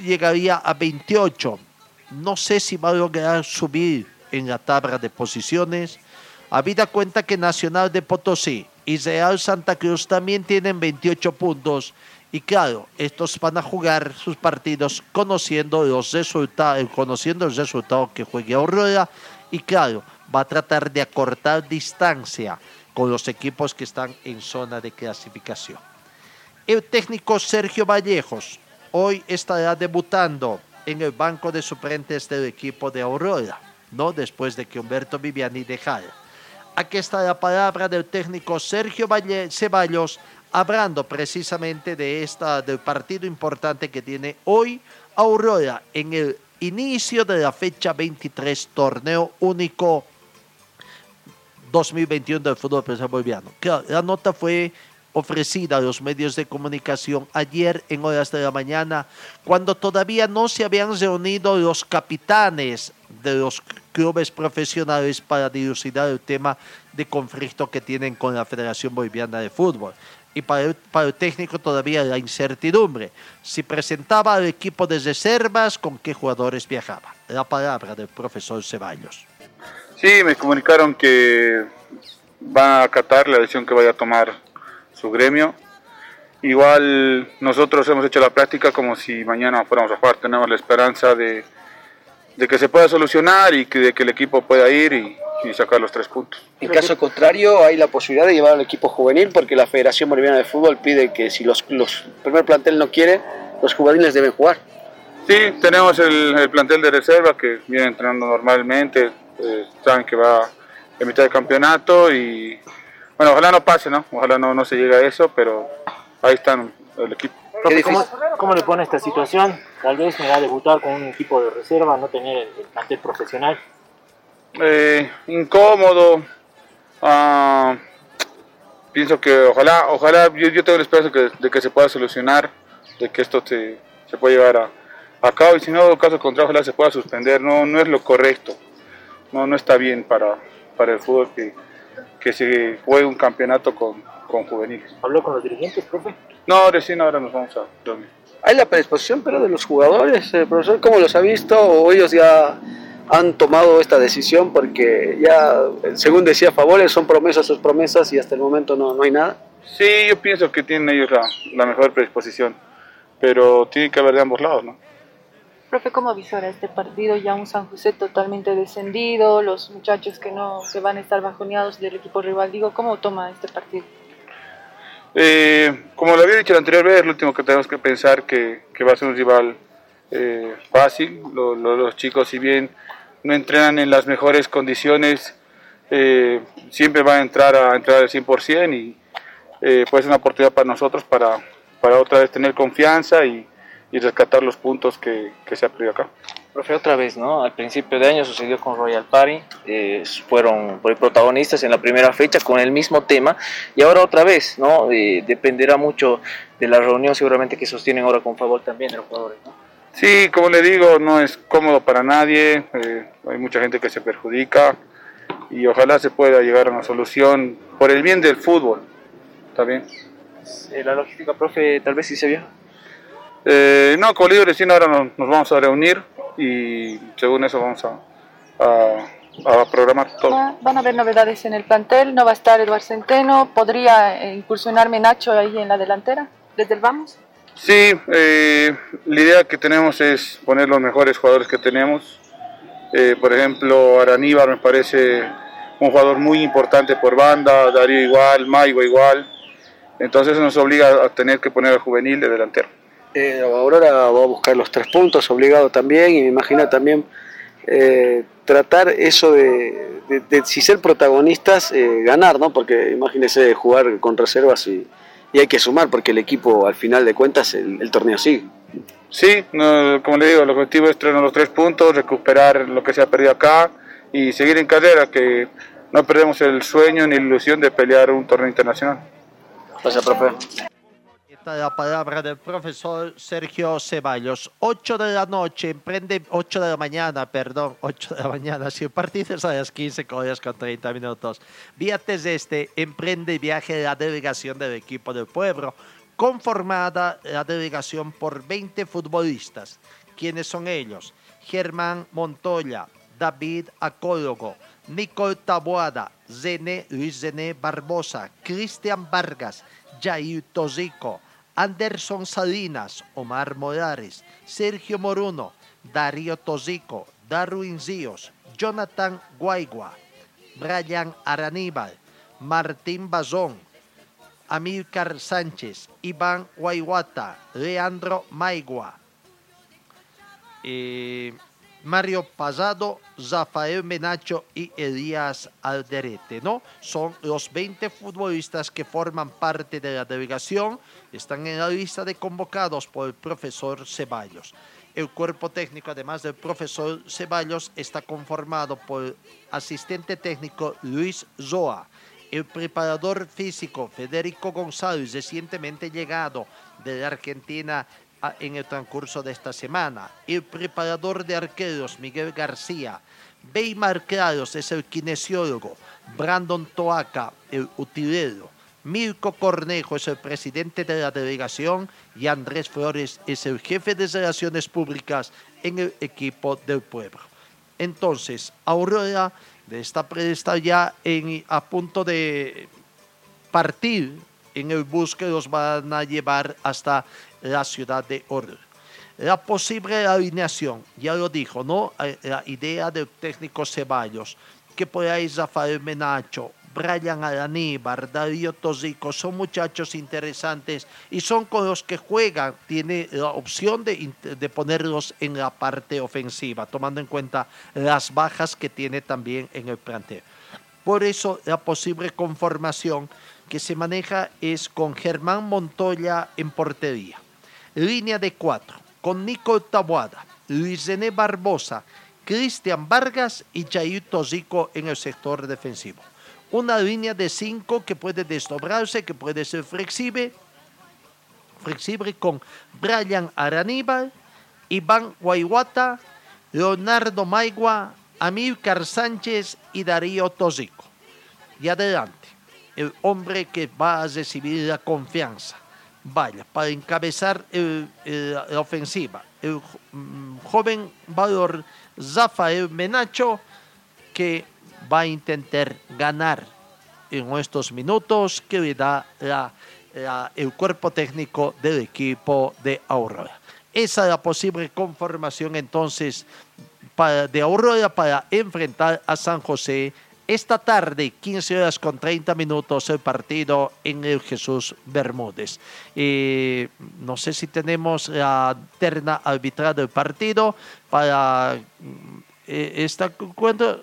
llegaría a 28. No sé si va a lograr subir en la tabla de posiciones. Habida cuenta que Nacional de Potosí y Real Santa Cruz también tienen 28 puntos y claro, estos van a jugar sus partidos conociendo los resultados, conociendo el resultado que juegue Aurora y claro, va a tratar de acortar distancia con los equipos que están en zona de clasificación. El técnico Sergio Vallejos hoy estará debutando en el banco de suplentes del equipo de Aurora, ¿no? Después de que Humberto Viviani dejara. Aquí está la palabra del técnico Sergio Valle Ceballos hablando precisamente de esta, del partido importante que tiene hoy Aurora en el inicio de la fecha 23, torneo único 2021 del fútbol profesional boliviano. la nota fue ofrecida a los medios de comunicación ayer en horas de la mañana, cuando todavía no se habían reunido los capitanes de los clubes profesionales para dilucidar el tema de conflicto que tienen con la Federación Boliviana de Fútbol. y para el, para el técnico todavía la incertidumbre. Si presentaba al equipo de reservas, con qué jugadores viajaba. La palabra del profesor Ceballos. Sí, me comunicaron que va a acatar la decisión que vaya a tomar su gremio. Igual nosotros hemos hecho la práctica como si mañana fuéramos a jugar. Tenemos la esperanza de, de que se pueda solucionar y que, de que el equipo pueda ir y, y sacar los tres puntos. En caso contrario, hay la posibilidad de llevar al equipo juvenil porque la Federación Boliviana de Fútbol pide que si los, los el primer plantel no quiere, los juveniles deben jugar. Sí, tenemos el, el plantel de reserva que viene entrenando normalmente, eh, saben que va en mitad del campeonato y bueno, ojalá no pase, ¿no? Ojalá no, no se llegue a eso, pero ahí están el equipo. ¿cómo, ¿Cómo le pone esta situación? Tal vez me va a debutar con un equipo de reserva, no tener el, el plantel profesional. Eh, incómodo. ah, pienso que ojalá, ojalá, yo, yo tengo la esperanza que- de que se pueda solucionar, de que esto se, se pueda llevar a, a cabo y si no, caso contrario, ojalá se pueda suspender. No, no es lo correcto. No, no está bien para, para el fútbol que, que se juegue un campeonato con, con juveniles. ¿Habló con los dirigentes, profe? No, recién ahora nos vamos a dormir. Hay la predisposición, pero de los jugadores, eh, profesor, ¿cómo los ha visto? ¿O ellos ya han tomado esta decisión? Porque ya, eh, según decía Favores, son promesas sus promesas y hasta el momento no, no hay nada. Sí, yo pienso que tienen ellos la, la mejor predisposición, pero tiene que haber de ambos lados, ¿no? Profe, ¿cómo visora este partido? Ya un San José totalmente descendido, los muchachos que no que van a estar bajoneados del equipo rival. Digo, ¿cómo toma este partido? Eh, como lo había dicho la anterior vez, lo último que tenemos que pensar que, que va a ser un rival eh, fácil. Lo- lo- los chicos, si bien no entrenan en las mejores condiciones, eh, siempre van a entrar a entrar al 100% y eh, puede ser una oportunidad para nosotros para, para otra vez tener confianza y, y rescatar los puntos que, que se ha perdido acá. Profe, otra vez, ¿no? Al principio de año sucedió con Royal Party, eh, fueron protagonistas en la primera fecha con el mismo tema y ahora otra vez, ¿no? Eh, dependerá mucho de la reunión seguramente que sostienen ahora con favor también de los jugadores, ¿no? Sí, como le digo, no es cómodo para nadie, eh, hay mucha gente que se perjudica y ojalá se pueda llegar a una solución por el bien del fútbol. ¿Está bien? Eh, la logística, profe, tal vez sí se vio. Eh, no, digo, recién ahora nos, nos vamos a reunir y según eso vamos a, a, a programar todo. Va- Van a haber novedades en el plantel, no va a estar Eduardo Centeno, podría eh, incursionarme Nacho ahí en la delantera, desde el vamos. Sí, eh, la idea que tenemos es poner los mejores jugadores que tenemos. Eh, por ejemplo, Araníbar me parece un jugador muy importante por banda, Darío igual, Maigo igual. Entonces eso nos obliga a tener que poner al juvenil de delantero. Eh, Aurora va a buscar los tres puntos, obligado también, y me imagino también eh, tratar eso de, de- de, si ser protagonistas, eh, ganar, ¿no? Porque imagínese jugar con reservas y, y hay que sumar, porque el equipo al final de cuentas el, el torneo sigue. Sí, no, como le digo, el objetivo es traernos los tres puntos, recuperar lo que se ha perdido acá y seguir en carrera, que no perdemos el sueño ni la ilusión de pelear un torneo internacional. Gracias, profe. Es la palabra del profesor Sergio Ceballos. 8 de la noche, emprende 8 de la mañana, perdón, 8 de la mañana. Si el a las 15 horas con 30 minutos. Vía este emprende viaje de la delegación del equipo del pueblo, conformada la delegación por 20 futbolistas. ¿Quiénes son ellos? Germán Montoya, David Acólogo, Nicole Taboada, Zené, Luis Zené Barbosa, Cristian Vargas, Jair Tozico, Anderson Salinas, Omar Morales, Sergio Moruno, Darío Tozico, Darwin Zíos, Jonathan Guaigua, Brian Araníbal, Martín Bazón, Amílcar Sánchez, Iván Guayguata, Leandro Maigua, eh, Mario Pasado, Rafael Menacho y Elías Alderete, ¿no? Son los 20 futbolistas que forman parte de la delegación, están en la lista de convocados por el profesor Ceballos. El cuerpo técnico, además del profesor Ceballos, está conformado por asistente técnico Luis Zoa, el preparador físico Federico González, recientemente llegado de Argentina en el transcurso de esta semana. El preparador de arqueros, Miguel García. Weimar Claros es el kinesiólogo. Brandon Toaca, el utilero. Mirko Cornejo es el presidente de la delegación y Andrés Flores es el jefe de relaciones públicas en el equipo del pueblo. Entonces, Aurora de esta está ya en, a punto de partir en el bus que los van a llevar hasta la ciudad de Oruro. La posible alineación, ya lo dijo, ¿no? Eh, la idea del técnico Ceballos, que por ahí Rafael Menacho, Brian Araníbar, Darío Tosico, son muchachos interesantes y son con los que juegan. Tiene la opción de, de, ponerlos en la parte ofensiva, tomando en cuenta las bajas que tiene también en el plantel. Por eso la posible conformación que se maneja es con Germán Montoya en portería. Línea de cuatro, con Nico Tabuada, Luis René Barbosa, Cristian Vargas y Jair Tosico en el sector defensivo una línea de cinco que puede desdobrarse, que puede ser flexible, flexible con Brian Araníbal, Iván Guayguata, Leonardo Maigua, Amílcar Sánchez y Darío Tosico. Y adelante, el hombre que va a recibir la confianza. Vaya, para encabezar la ofensiva, el mm, joven valor Rafael Menacho, que va a intentar ganar en estos minutos que le da el cuerpo técnico del equipo de Aurora. Esa es la posible conformación entonces de Aurora para enfrentar a San José esta tarde, 15 horas con 30 minutos, el partido en el Jesús Bermúdez. Eh, no sé si tenemos la terna arbitral del partido para eh, esta cuenta.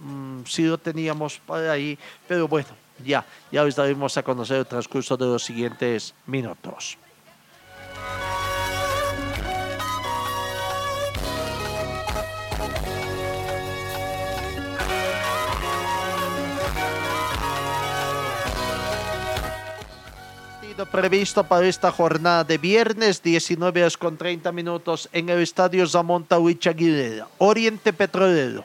Mm, si lo teníamos por ahí, pero bueno, ya, ya os daremos a conocer el transcurso de los siguientes minutos. previsto para esta jornada de viernes, 19 horas con 30 minutos en el Estadio Zamonta Huichaguilera, Oriente Petrolero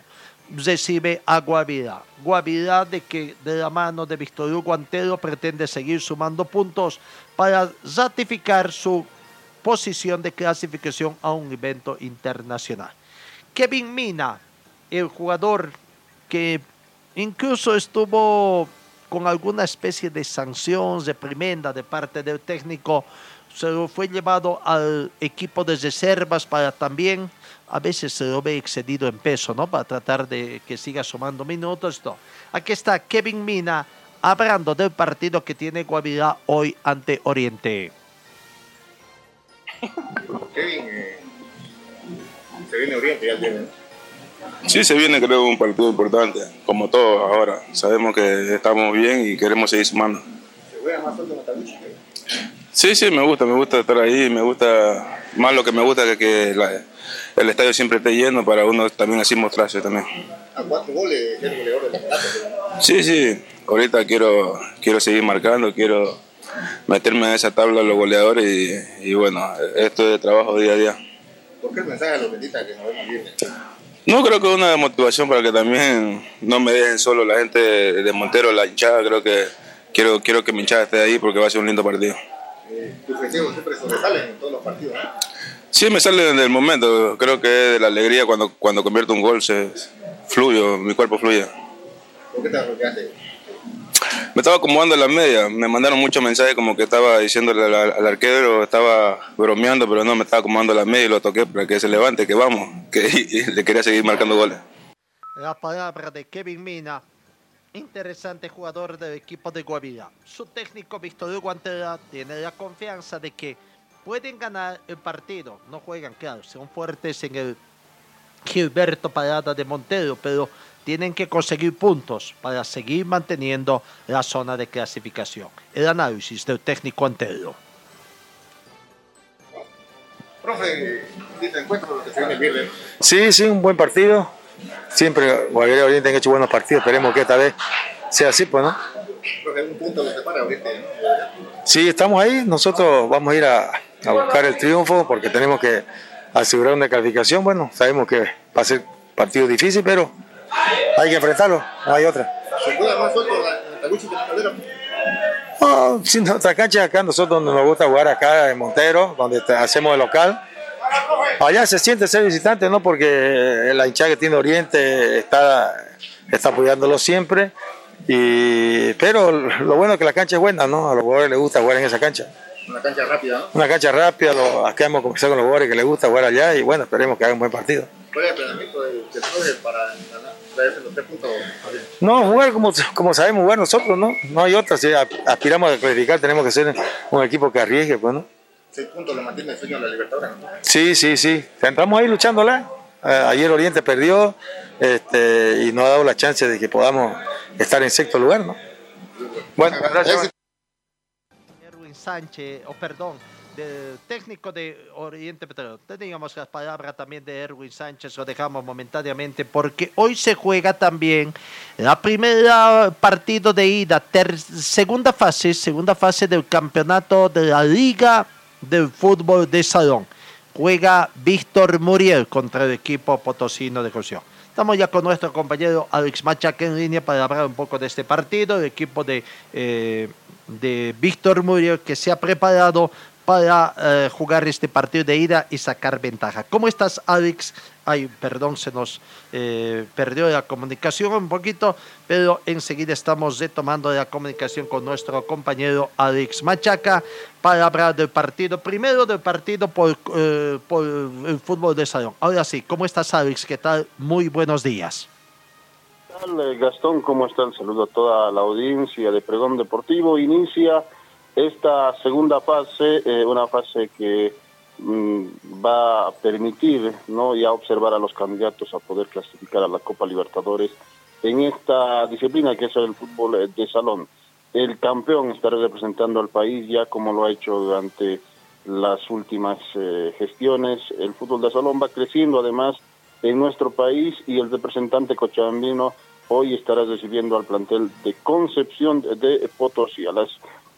recibe a Guavirá. Guavirá de que de la mano de Víctor Hugo Antero pretende seguir sumando puntos para ratificar su posición de clasificación a un evento internacional. Kevin Mina, el jugador que incluso estuvo con alguna especie de sanción, reprimenda de parte del técnico, se lo fue llevado al equipo de reservas para también a veces se lo ve excedido en peso, ¿no? Para tratar de que siga sumando minutos. No. Aquí está Kevin Mina hablando del partido que tiene Guavirá hoy ante Oriente. Kevin, eh, se viene Oriente, ya tiene. Sí, se viene creo un partido importante, como todos ahora. Sabemos que estamos bien y queremos seguir sumando. ¿Se juega más fuerte en Sí, sí, me gusta, me gusta estar ahí, me gusta, más lo que me gusta que, que la, el estadio siempre esté lleno para uno también así mostrarse también. ¿A cuatro goles el goleador del Sí, sí, ahorita quiero, quiero seguir marcando, quiero meterme en esa tabla de los goleadores y, bueno, esto es de trabajo día a día. ¿Por qué el mensaje a los benditas que nos vemos bien? No, creo que es una motivación para que también no me dejen solo la gente de Montero, la hinchada, creo que quiero, quiero que mi hinchada esté ahí porque va a ser un lindo partido. Eh, tu objetivo siempre sobresalen en todos los partidos, ¿no? Sí, me sale en el momento. Creo que de la alegría cuando, cuando convierto un gol, se fluyo, mi cuerpo fluye. ¿Por qué te arrojaste? Me estaba acomodando en la media. Me mandaron muchos mensajes como que estaba diciéndole al, arquero, estaba bromeando, pero no, me estaba acomodando en la media y lo toqué para que se levante, que vamos, que le quería seguir marcando goles. La palabra de Kevin Mina, interesante jugador del equipo de Guavirá. Su técnico Víctor Hugo Antera tiene la confianza de que pueden ganar el partido. No juegan, claro, son fuertes en el Gilberto Parada de Montero, pero tienen que conseguir puntos para seguir manteniendo la zona de clasificación. El análisis del técnico Antero. Profe, ¿te encuentro que se viene viernes? Sí, sí, un buen partido. Siempre Guavirá Oriente han hecho buenos partidos. Esperemos que esta vez sea así, pues, ¿no? Profe, un punto lo separa ahorita, Sí, estamos ahí. Nosotros vamos a ir a, a buscar el triunfo porque tenemos que asegurar una calificación. Bueno, sabemos que va a ser partido difícil, pero hay que enfrentarlo, no hay otra. ¿Se más suelto? No, si nuestra cancha acá, nosotros nos gusta jugar acá en Montero, donde hacemos el local. Allá se siente ser visitante, ¿no? Porque la hinchada que tiene Oriente está, está apoyándolo siempre. Y, pero lo bueno es que la cancha es buena, ¿no? A los jugadores les gusta jugar en esa cancha. Una cancha rápida, ¿no? Una cancha rápida, lo, acá hemos conversado con los jugadores que les gusta jugar allá y bueno, esperemos que hagan un buen partido. ¿Cuál es el del para traerse los tres puntos? No, jugar como, como sabemos jugar nosotros, ¿no? No hay otra. Si aspiramos a clasificar, tenemos que ser un equipo que arriesgue, pues, ¿no? Seis puntos le mantiene el sueño de la Libertadores, ¿no? Sí, sí, sí. Entramos ahí luchándola. Ayer Oriente perdió este, y nos ha dado la chance de que podamos estar en sexto lugar, ¿no? Bueno, gracias. Sánchez, o perdón, del técnico de Oriente Petrolero. Teníamos las palabras también de Erwin Sánchez, lo dejamos momentáneamente porque hoy se juega también la primera partido de ida, segunda fase, segunda fase del campeonato de la Liga del Fútbol de Salón. Juega Víctor Muriel contra el equipo potosino de José. Estamos ya con nuestro compañero Alex Machaca en línea para hablar un poco de este partido, el equipo de, eh, de Víctor Muriel que se ha preparado para eh, jugar este partido de ida y sacar ventaja. ¿Cómo estás, Alex? Ay, perdón, se nos eh, perdió la comunicación un poquito, pero enseguida estamos retomando la comunicación con nuestro compañero Alex Machaca para hablar del partido, primero del partido por, eh, por el fútbol de salón. Ahora sí, ¿cómo estás, Alex? ¿Qué tal? Muy buenos días. ¿Qué tal, eh, Gastón? ¿Cómo está? El saludo a toda la audiencia de Pregón Deportivo. Inicia esta segunda fase, eh, una fase que mm, va a permitir ya observar a los candidatos a poder clasificar a la Copa Libertadores en esta disciplina que es el fútbol de salón. El campeón estará representando al país ya como lo ha hecho durante las últimas eh, gestiones. El fútbol de salón va creciendo además en nuestro país y el representante cochabambino hoy estará recibiendo al plantel de Concepción de Potosí. A las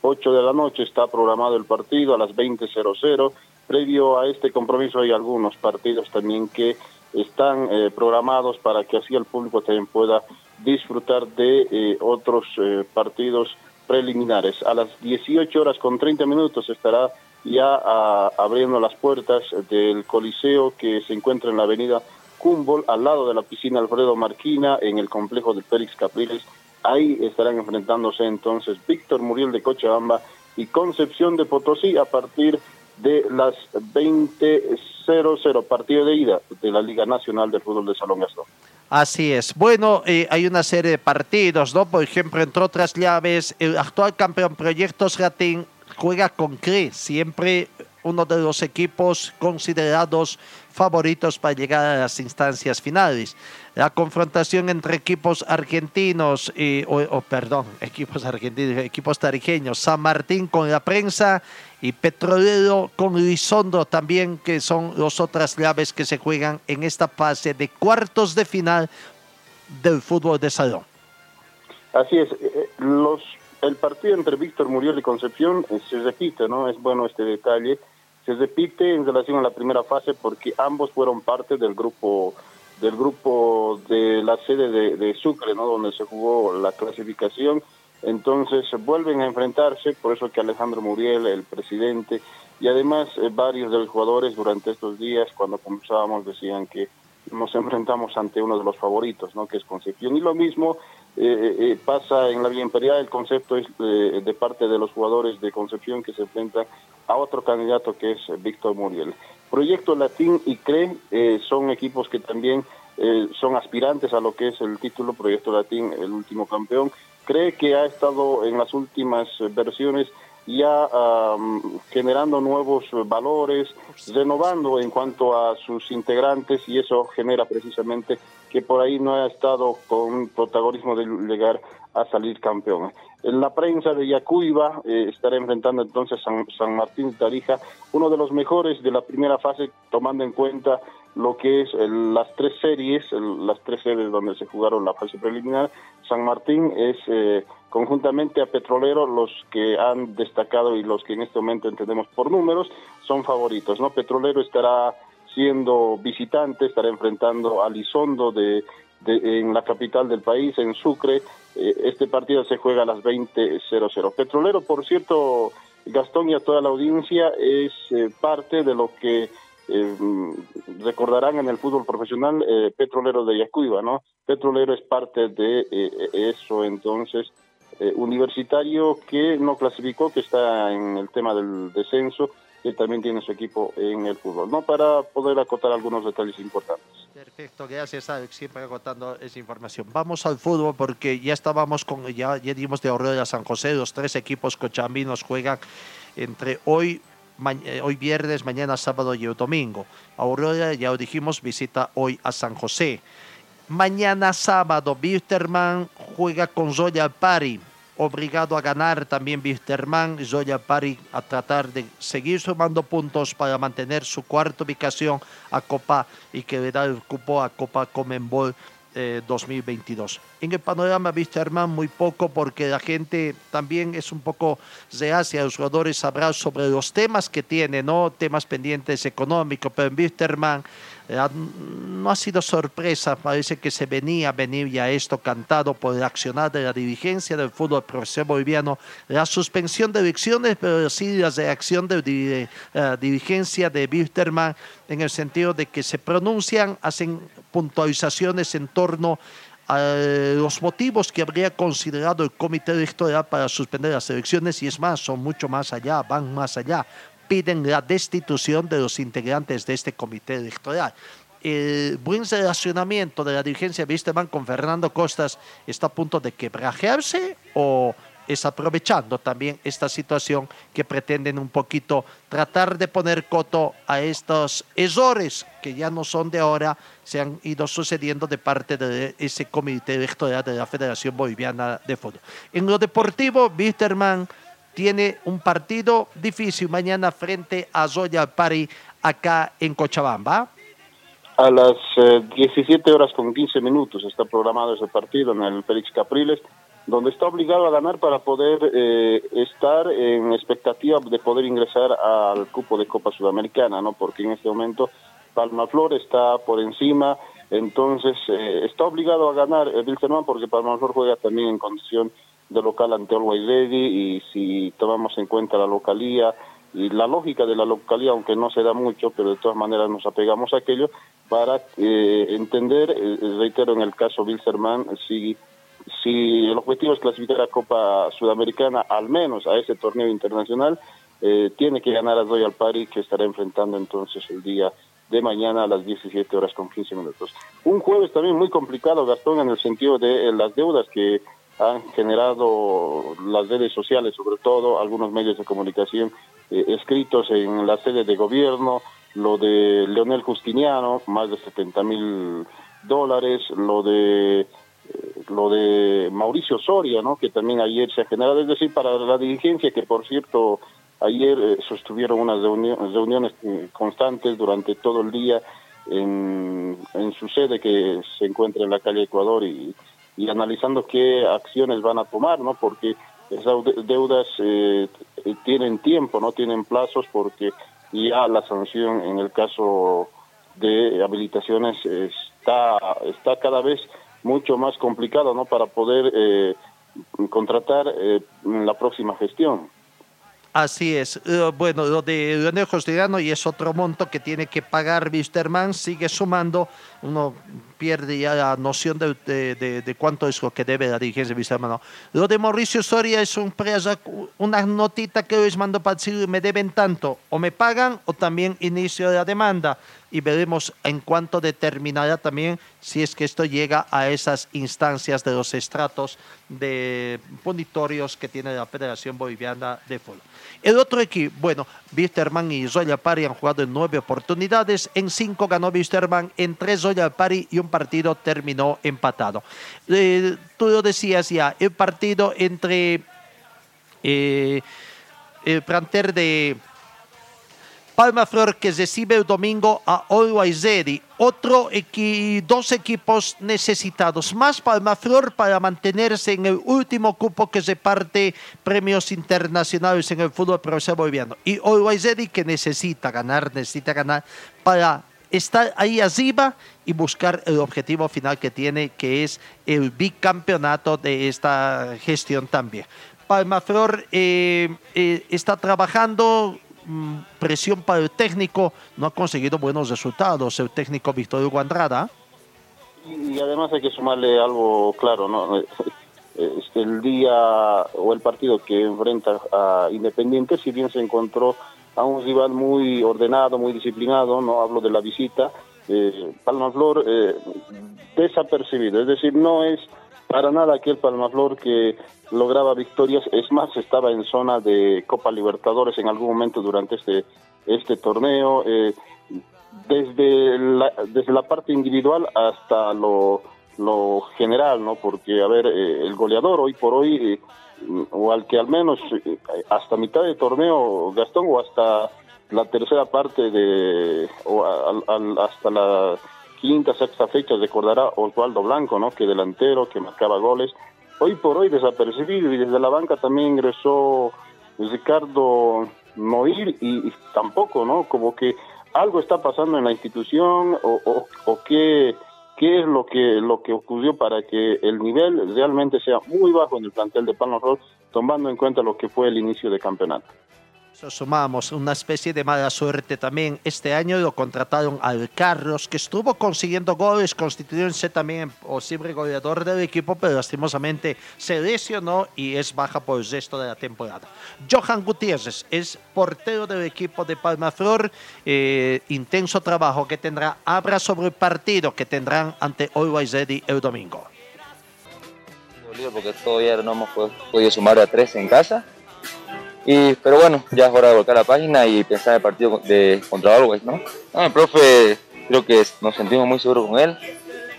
8 de la noche está programado el partido, a las 20.00. Previo a este compromiso hay algunos partidos también que están eh, programados para que así el público también pueda disfrutar de eh, otros eh, partidos preliminares. A las 18 horas con 30 minutos estará ya ah, abriendo las puertas del Coliseo que se encuentra en la avenida Humboldt, al lado de la piscina Alfredo Marquina, en el complejo de Félix Capriles. Ahí estarán enfrentándose entonces Víctor Muriel de Cochabamba y Concepción de Potosí a partir de las 20.00, partido de ida de la Liga Nacional de Fútbol de Salón Gastón. Así es. Bueno, eh, hay una serie de partidos, ¿no? Por ejemplo, entre otras llaves, el actual campeón Proyectos Ratín juega con CRE, siempre uno de los equipos considerados favoritos para llegar a las instancias finales. La confrontación entre equipos argentinos, y, o, perdón, equipos argentinos, equipos tarijeños, San Martín con la prensa y Petrolero con Lizondo también, que son las otras llaves que se juegan en esta fase de cuartos de final del fútbol de salón. Así es, eh, los, el partido entre Víctor Muriel y Concepción eh, se repite, ¿no? Es bueno este detalle. Se repite en relación a la primera fase porque ambos fueron parte del grupo del grupo de la sede de, Sucre, ¿no? Donde se jugó la clasificación. Entonces vuelven a enfrentarse, por eso que Alejandro Muriel, el presidente, y además eh, varios de los jugadores durante estos días, cuando conversábamos, decían que nos enfrentamos ante uno de los favoritos, ¿no? Que es Concepción. Y lo mismo eh, eh, pasa en la Vía Imperial, el concepto es eh, de parte de los jugadores de Concepción que se enfrentan a otro candidato que es Víctor Muriel. Proyecto Latín y CRE eh, son equipos que también eh, son aspirantes a lo que es el título Proyecto Latín, el último campeón. Cree que ha estado en las últimas eh, versiones ya um, generando nuevos valores, renovando en cuanto a sus integrantes y eso genera precisamente que por ahí no ha estado con protagonismo de llegar a salir campeón. En la prensa de Yacuiba eh, estará enfrentando entonces San, San Martín Tarija, uno de los mejores de la primera fase, tomando en cuenta lo que es el, las tres series, las tres series donde se jugaron la fase preliminar. San Martín es eh, conjuntamente a Petrolero los que han destacado y los que en este momento entendemos por números son favoritos. no Petrolero estará siendo visitante, estará enfrentando a Lizondo de, de, en la capital del país, en Sucre, Eh, este partido se juega a las 20.00. Petrolero, por cierto, Gastón y a toda la audiencia, es eh, parte de lo que eh, recordarán en el fútbol profesional eh, Petrolero de Yacuiba, ¿no? Petrolero es parte de eso, entonces, eh, universitario que no clasificó, que está en el tema del descenso, que también tiene su equipo en el fútbol, ¿no? Para poder acotar algunos detalles importantes. Perfecto, gracias Alex, siempre agotando esa información. Vamos al fútbol porque ya estábamos con, ya, ya dimos de Aurora San José, los tres equipos cochambinos juegan entre hoy, eh, hoy viernes, mañana sábado y domingo. Aurora, ya lo dijimos, visita hoy a San José. Mañana sábado, Bisterman juega con Zoya Pari. Obligado a ganar también Bisterman y Zoya Pari a tratar de seguir sumando puntos para mantener su cuarta ubicación a Copa y que le da el cupo a Copa Comenbol eh, 2022. En el panorama Bisterman muy poco porque la gente también es un poco reacia, los jugadores hablar sobre los temas que tiene, ¿no? Temas pendientes económicos, pero en Bisterman eh, no ha sido sorpresa, parece que se venía a venir ya esto cantado por el accionar de la dirigencia del fútbol profesional boliviano, la suspensión de elecciones, pero sí la reacción de di- eh, dirigencia de Bisterman en el sentido de que se pronuncian, hacen puntualizaciones en torno a los motivos que habría considerado el comité electoral para suspender las elecciones y es más, son mucho más allá, van más allá, piden la destitución de los integrantes de este comité electoral. El buen relacionamiento de la dirigencia de Wisterman con Fernando Costas está a punto de quebrajearse o es aprovechando también esta situación que pretenden un poquito tratar de poner coto a estos errores que ya no son de ahora, se han ido sucediendo de parte de ese comité electoral de la Federación Boliviana de Fútbol. En lo deportivo, Wisterman tiene un partido difícil mañana frente a Zoya Pari acá en Cochabamba. A las eh, 17 horas con 15 minutos está programado ese partido en el Félix Capriles, donde está obligado a ganar para poder eh, estar en expectativa de poder ingresar al cupo de Copa Sudamericana, ¿no? Porque en este momento Palmaflor está por encima, entonces eh, está obligado a ganar el Wilstermann porque Palmaflor juega también en condición de local ante Always Ready y si tomamos en cuenta la localía y la lógica de la localía, aunque no se da mucho, pero de todas maneras nos apegamos a aquello para eh, entender, eh, reitero en el caso Wilstermann, si, si el objetivo es clasificar a Copa Sudamericana, al menos a ese torneo internacional, eh, tiene que ganar a Royal Party, que estará enfrentando entonces el día de mañana a las 17 horas con 15 minutos. Un jueves también muy complicado, Gastón, en el sentido de eh, las deudas que han generado las redes sociales, sobre todo algunos medios de comunicación eh, escritos en la sede de gobierno, lo de Leonel Justiniano, más de 70 mil dólares, lo de eh, lo de Mauricio Soria, ¿no? que también ayer se ha generado, es decir, para la dirigencia, que por cierto ayer eh, sostuvieron unas reunio- reuniones constantes durante todo el día en, en su sede que se encuentra en la calle Ecuador y, y analizando qué acciones van a tomar, ¿no? Porque esas de- deudas eh, tienen tiempo, no tienen plazos, porque ya la sanción en el caso de habilitaciones está está cada vez mucho más complicado, ¿no? Para poder eh, contratar eh, la próxima gestión. Así es. Eh, bueno, lo de Leonel Justiniano y es otro monto que tiene que pagar Wisterman, sigue sumando, uno pierde ya la noción de, de- de- cuánto es lo que debe la dirigencia de Wisterman. ¿no? Lo de Mauricio Soria es un una notita que les mando para decir, me deben tanto, o me pagan o también inicio la demanda y veremos en cuánto determinará también si es que esto llega a esas instancias de los estratos de punitorios que tiene la Federación Boliviana de Fútbol. El otro equipo, bueno, Wisterman y Zoya Pari han jugado en nueve oportunidades, en cinco ganó Wisterman, en tres Zoya Pari y un partido terminó empatado. Eh, tú lo decías ya, el partido entre eh, el planter de Palma Flor que recibe el domingo a Always Ready. Otro equi dos equipos necesitados. Más Palma Flor para mantenerse en el último cupo que reparte premios internacionales en el fútbol profesional boliviano. Y Always Ready que necesita ganar, necesita ganar para estar ahí arriba y buscar el objetivo final que tiene, que es el bicampeonato de esta gestión también. Palmaflor eh, eh, está trabajando, mm, presión para el técnico, no ha conseguido buenos resultados el técnico Víctor Hugo Andrada. Y además hay que sumarle algo claro, ¿no? Este, el día o el partido que enfrenta a Independiente, si bien se encontró a un rival muy ordenado, muy disciplinado, no hablo de la visita, eh, Palmaflor eh, desapercibido, es decir, no es para nada aquel Palmaflor que lograba victorias, es más, estaba en zona de Copa Libertadores en algún momento durante este, este torneo, eh, desde, la, desde la parte individual hasta lo, lo general, ¿no? Porque, a ver, eh, el goleador hoy por hoy, eh, o al que al menos eh, hasta mitad de torneo, Gastón, o hasta la tercera parte de, o al, hasta la quinta, sexta fecha, recordará Osvaldo Blanco, ¿no? Que delantero, que marcaba goles. Hoy por hoy desapercibido y desde la banca también ingresó Ricardo Noir y, y tampoco, ¿no? Como que algo está pasando en la institución o, o, o qué, qué es lo que, lo que ocurrió para que el nivel realmente sea muy bajo en el plantel de Palma Roll, tomando en cuenta lo que fue el inicio de campeonato. Sumamos una especie de mala suerte también. Este año lo contrataron al Carlos, que estuvo consiguiendo goles, constituyéndose también posible goleador del equipo, pero lastimosamente se lesionó y es baja por el resto de la temporada. Johan Gutiérrez es portero del equipo de Palmaflor. Eh, intenso trabajo que tendrá. Habla sobre el partido que tendrán ante Always Ready el domingo. porque todavía no hemos pod- podido sumar a tres en casa. Y, pero bueno, ya es hora de volcar la página y pensar en el partido de, contra Always, ¿no? No, el profe, creo que nos sentimos muy seguros con él.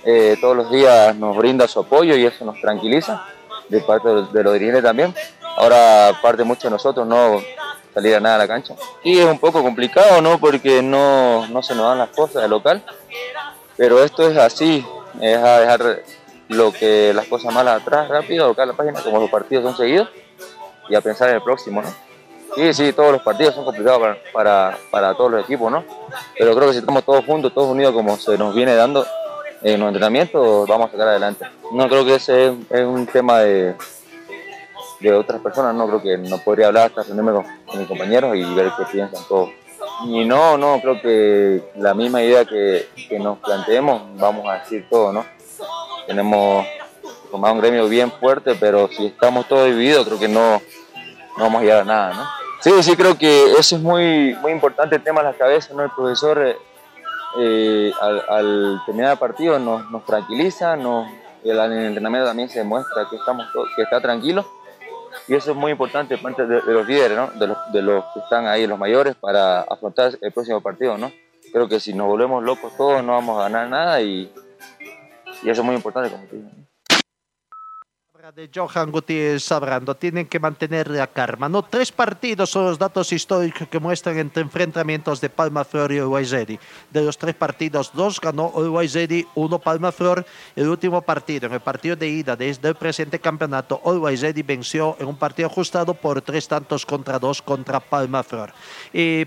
Eh, todos los días nos brinda su apoyo y eso nos tranquiliza, de parte de, de los dirigentes también. Ahora parte mucho de nosotros no salir a nada a la cancha. Y es un poco complicado, ¿no? Porque no, no se nos dan las cosas de local. Pero esto es así, es a dejar lo que las cosas malas atrás rápido, volcar la página como los partidos son seguidos y a pensar en el próximo, ¿no? Sí, sí, todos los partidos son complicados para, para, para todos los equipos, ¿no? Pero creo que si estamos todos juntos, todos unidos como se nos viene dando en los entrenamientos, vamos a sacar adelante. No creo que ese es, un tema de, de otras personas, no creo que no podría hablar hasta reunirme con, con mis compañeros y ver qué piensan todos. Y no, no, creo que la misma idea que, que nos planteemos, vamos a decir todo, ¿no? Tenemos formado un gremio bien fuerte, pero si estamos todos divididos, creo que no, no vamos a llegar a nada, ¿no? Sí, sí, creo que eso es muy, muy importante, el tema de las cabezas, ¿no? El profesor eh, eh, al, terminar el partido nos, nos tranquiliza, nos, el, en el entrenamiento también se demuestra que, estamos que está tranquilo. Y eso es muy importante de, de los líderes, ¿no? de, los, de los que están ahí, los mayores, para afrontar el próximo partido. ¿no? Creo que si nos volvemos locos todos no vamos a ganar nada y, y eso es muy importante, como te digo. De Johan Gutiérrez Sabrando. Tienen que mantener la calma. No, tres partidos son los datos históricos que muestran entre enfrentamientos de Palma Flor y Uruguay. De los tres partidos, dos ganó Uruguay uno Palma Flor. El último partido, en el partido de ida desde el presente campeonato, Uruguay venció en un partido ajustado por tres tantos contra dos contra Palma Flor. Eh,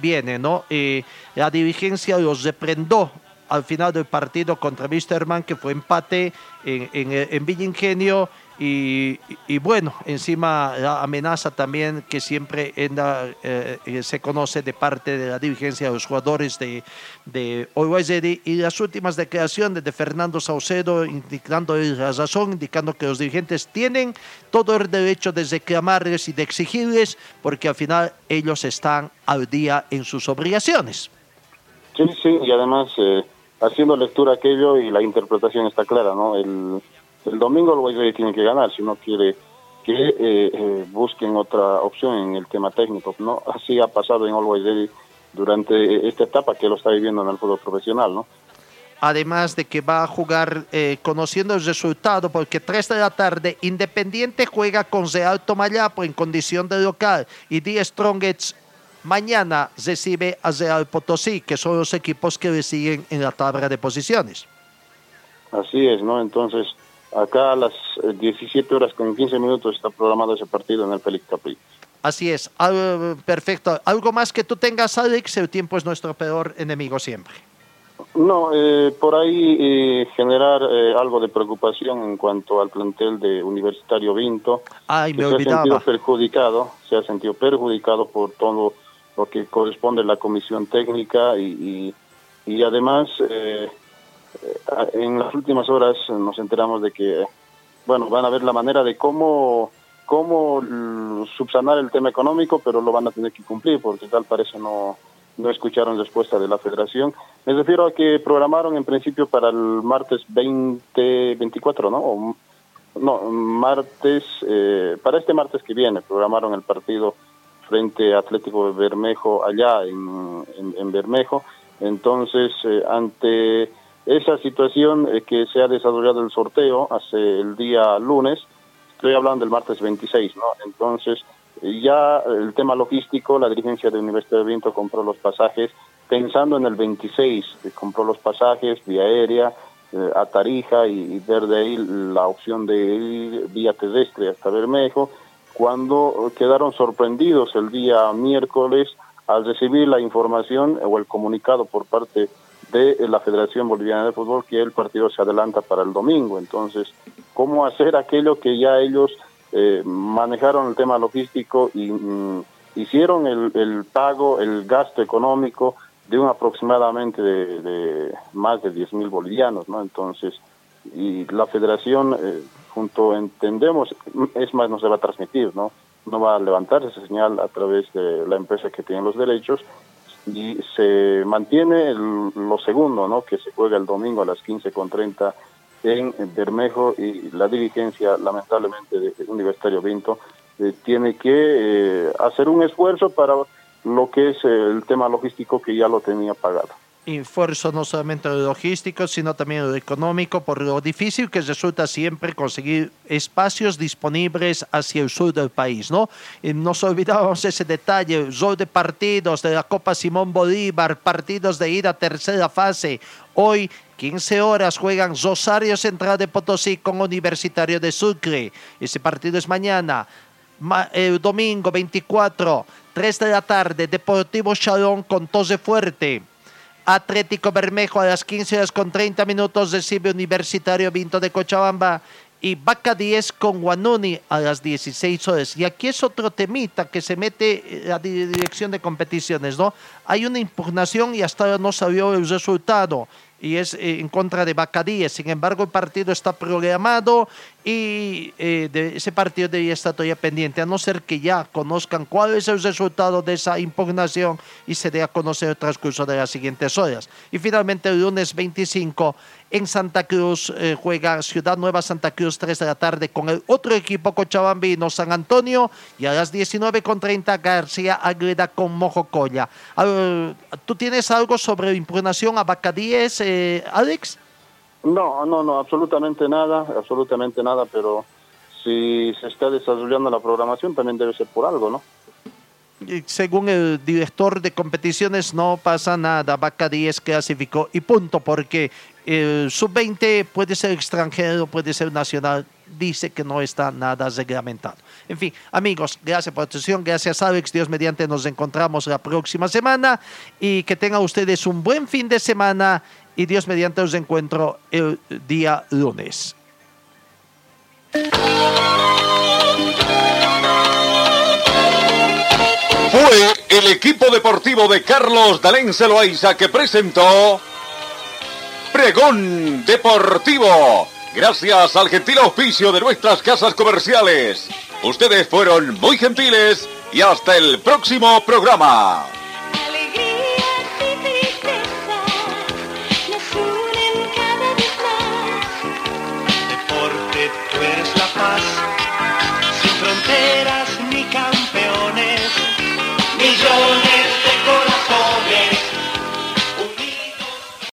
viene, ¿no? Eh, la dirigencia los reprendó al final del partido contra Wisterman, que fue empate en, en, en Villa Ingenio. Y, y- bueno, encima la amenaza también que siempre en la, eh, eh, se conoce de parte de la dirigencia de los jugadores de, de Ready y las últimas declaraciones de Fernando Saucedo indicando la razón, indicando que los dirigentes tienen todo el derecho de reclamarles y de exigirles porque al final ellos están al día en sus obligaciones. Sí, sí, y además eh, haciendo lectura aquello y la interpretación está clara, ¿no? El, el domingo el Guayaquil tiene que ganar si no quiere que eh, eh, busquen otra opción en el tema técnico, ¿no? Así ha pasado en Always Ready durante esta etapa que lo está viviendo en el fútbol profesional, ¿no? además de que va a jugar eh, conociendo el resultado, porque 3 de la tarde Independiente juega con Real Tomayapo en condición de local y Die Strongets mañana recibe a Real Potosí, que son los equipos que le siguen en la tabla de posiciones. Así es, ¿no? Entonces, acá a las eh, 17 horas con 15 minutos está programado ese partido en el Félix Capri. Así es, Al- perfecto. ¿Algo más que tú tengas, Alex? El tiempo es nuestro peor enemigo siempre. No, eh, por ahí eh, generar eh, algo de preocupación en cuanto al plantel de Universitario Vinto. Ay, me se ha olvidaba. sentido perjudicado, se ha sentido perjudicado por todo lo que corresponde a la comisión técnica y, y, y además eh, eh, en las últimas horas nos enteramos de que bueno van a ver la manera de cómo cómo subsanar el tema económico, pero lo van a tener que cumplir porque tal parece no no escucharon respuesta de la federación. Me refiero a que programaron en principio para el martes 20, 24, ¿no? O, no, martes, eh, para este martes que viene programaron el partido frente Atlético de Bermejo allá en, en, Bermejo. Entonces, eh, ante esa situación eh, que se ha desarrollado el sorteo hace el día lunes, estoy hablando del martes 26, ¿no? Entonces, eh, ya el tema logístico, la dirigencia de Universidad de Viento compró los pasajes pensando en el 26, eh, compró los pasajes vía aérea a Tarija y ver de ahí la opción de ir vía terrestre hasta Bermejo, cuando quedaron sorprendidos el día miércoles al recibir la información o el comunicado por parte de la Federación Boliviana de Fútbol que el partido se adelanta para el domingo. Entonces, ¿cómo hacer aquello que ya ellos eh, manejaron el tema logístico y mm, hicieron el, el pago, el gasto económico de un aproximadamente de, de más de 10 mil bolivianos, ¿no? Entonces, y la federación, eh, junto entendemos, es más, no se va a transmitir, ¿no? No va a levantar esa señal a través de la empresa que tiene los derechos y se mantiene lo segundo, ¿no? Que se juega el domingo a las 15.30 en Bermejo y la dirigencia, lamentablemente, de Universitario Vinto, eh, tiene que eh, hacer un esfuerzo para lo que es el tema logístico que ya lo tenía pagado. Esfuerzo no solamente lo logístico, sino también económico, por lo difícil que resulta siempre conseguir espacios disponibles hacia el sur del país, ¿no? Y nos olvidábamos ese detalle, rol de partidos de la Copa Simón Bolívar, partidos de ida tercera fase. Hoy, 15 horas, juegan Rosario Central de Potosí con Universitario de Sucre. Ese partido es mañana. Domingo 24, 3 de la tarde, Deportivo Chalón con Tose Fuerte. Atlético Bermejo a las 15 horas con 30 minutos recibe Universitario Vinto de Cochabamba y Vaca 10 con Guanuni a las 16 horas. Y aquí es otro temita que se mete eh, la di- dirección de competiciones, ¿no? Hay una impugnación y hasta ahora no salió el resultado y es eh, en contra de 10. Sin embargo, el partido está programado y eh, de- ese partido debería estar todavía pendiente, a no ser que ya conozcan cuál es el resultado de esa impugnación y se dé a conocer el transcurso de las siguientes horas. Y finalmente, el lunes 25 en Santa Cruz eh, juega Ciudad Nueva Santa Cruz 3 de la tarde con el otro equipo cochabambino San Antonio y a las 19.30 García Agreda con Mojocoya. ¿Tú tienes algo sobre impugnación a Vaca 10, eh, Alex? No, no, no, absolutamente nada, absolutamente nada, pero si se está desarrollando la programación también debe ser por algo, ¿no? Y Según el director de competiciones no pasa nada, Vaca 10 clasificó. Y punto, porque el sub-20 puede ser extranjero, puede ser nacional, dice que no está nada reglamentado. En fin, amigos, gracias por la atención, gracias Alex, Dios mediante nos encontramos la próxima semana. Y que tengan ustedes un buen fin de semana y Dios mediante los encuentro el día lunes. Fue el equipo deportivo de Carlos Dalén Celoaiza que presentó Pregón Deportivo. Gracias al gentil auspicio de nuestras casas comerciales. Ustedes fueron muy gentiles y hasta el próximo programa.